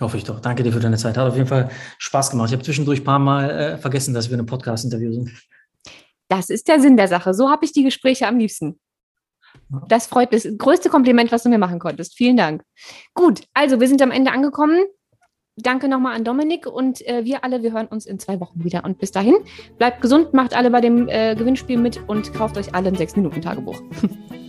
Hoffe ich doch. Danke dir für deine Zeit. Hat auf jeden Fall Spaß gemacht. Ich habe zwischendurch ein paar Mal äh, vergessen, dass wir ein Podcast-Interview sind. Das ist der Sinn der Sache. So habe ich die Gespräche am liebsten. Das freut mich. Das größte Kompliment, was du mir machen konntest. Vielen Dank. Gut, also wir sind am Ende angekommen danke nochmal an Dominik und äh, wir alle, wir hören uns in zwei Wochen wieder. Und bis dahin, bleibt gesund, macht alle bei dem äh, Gewinnspiel mit und kauft euch alle ein 6-Minuten-Tagebuch.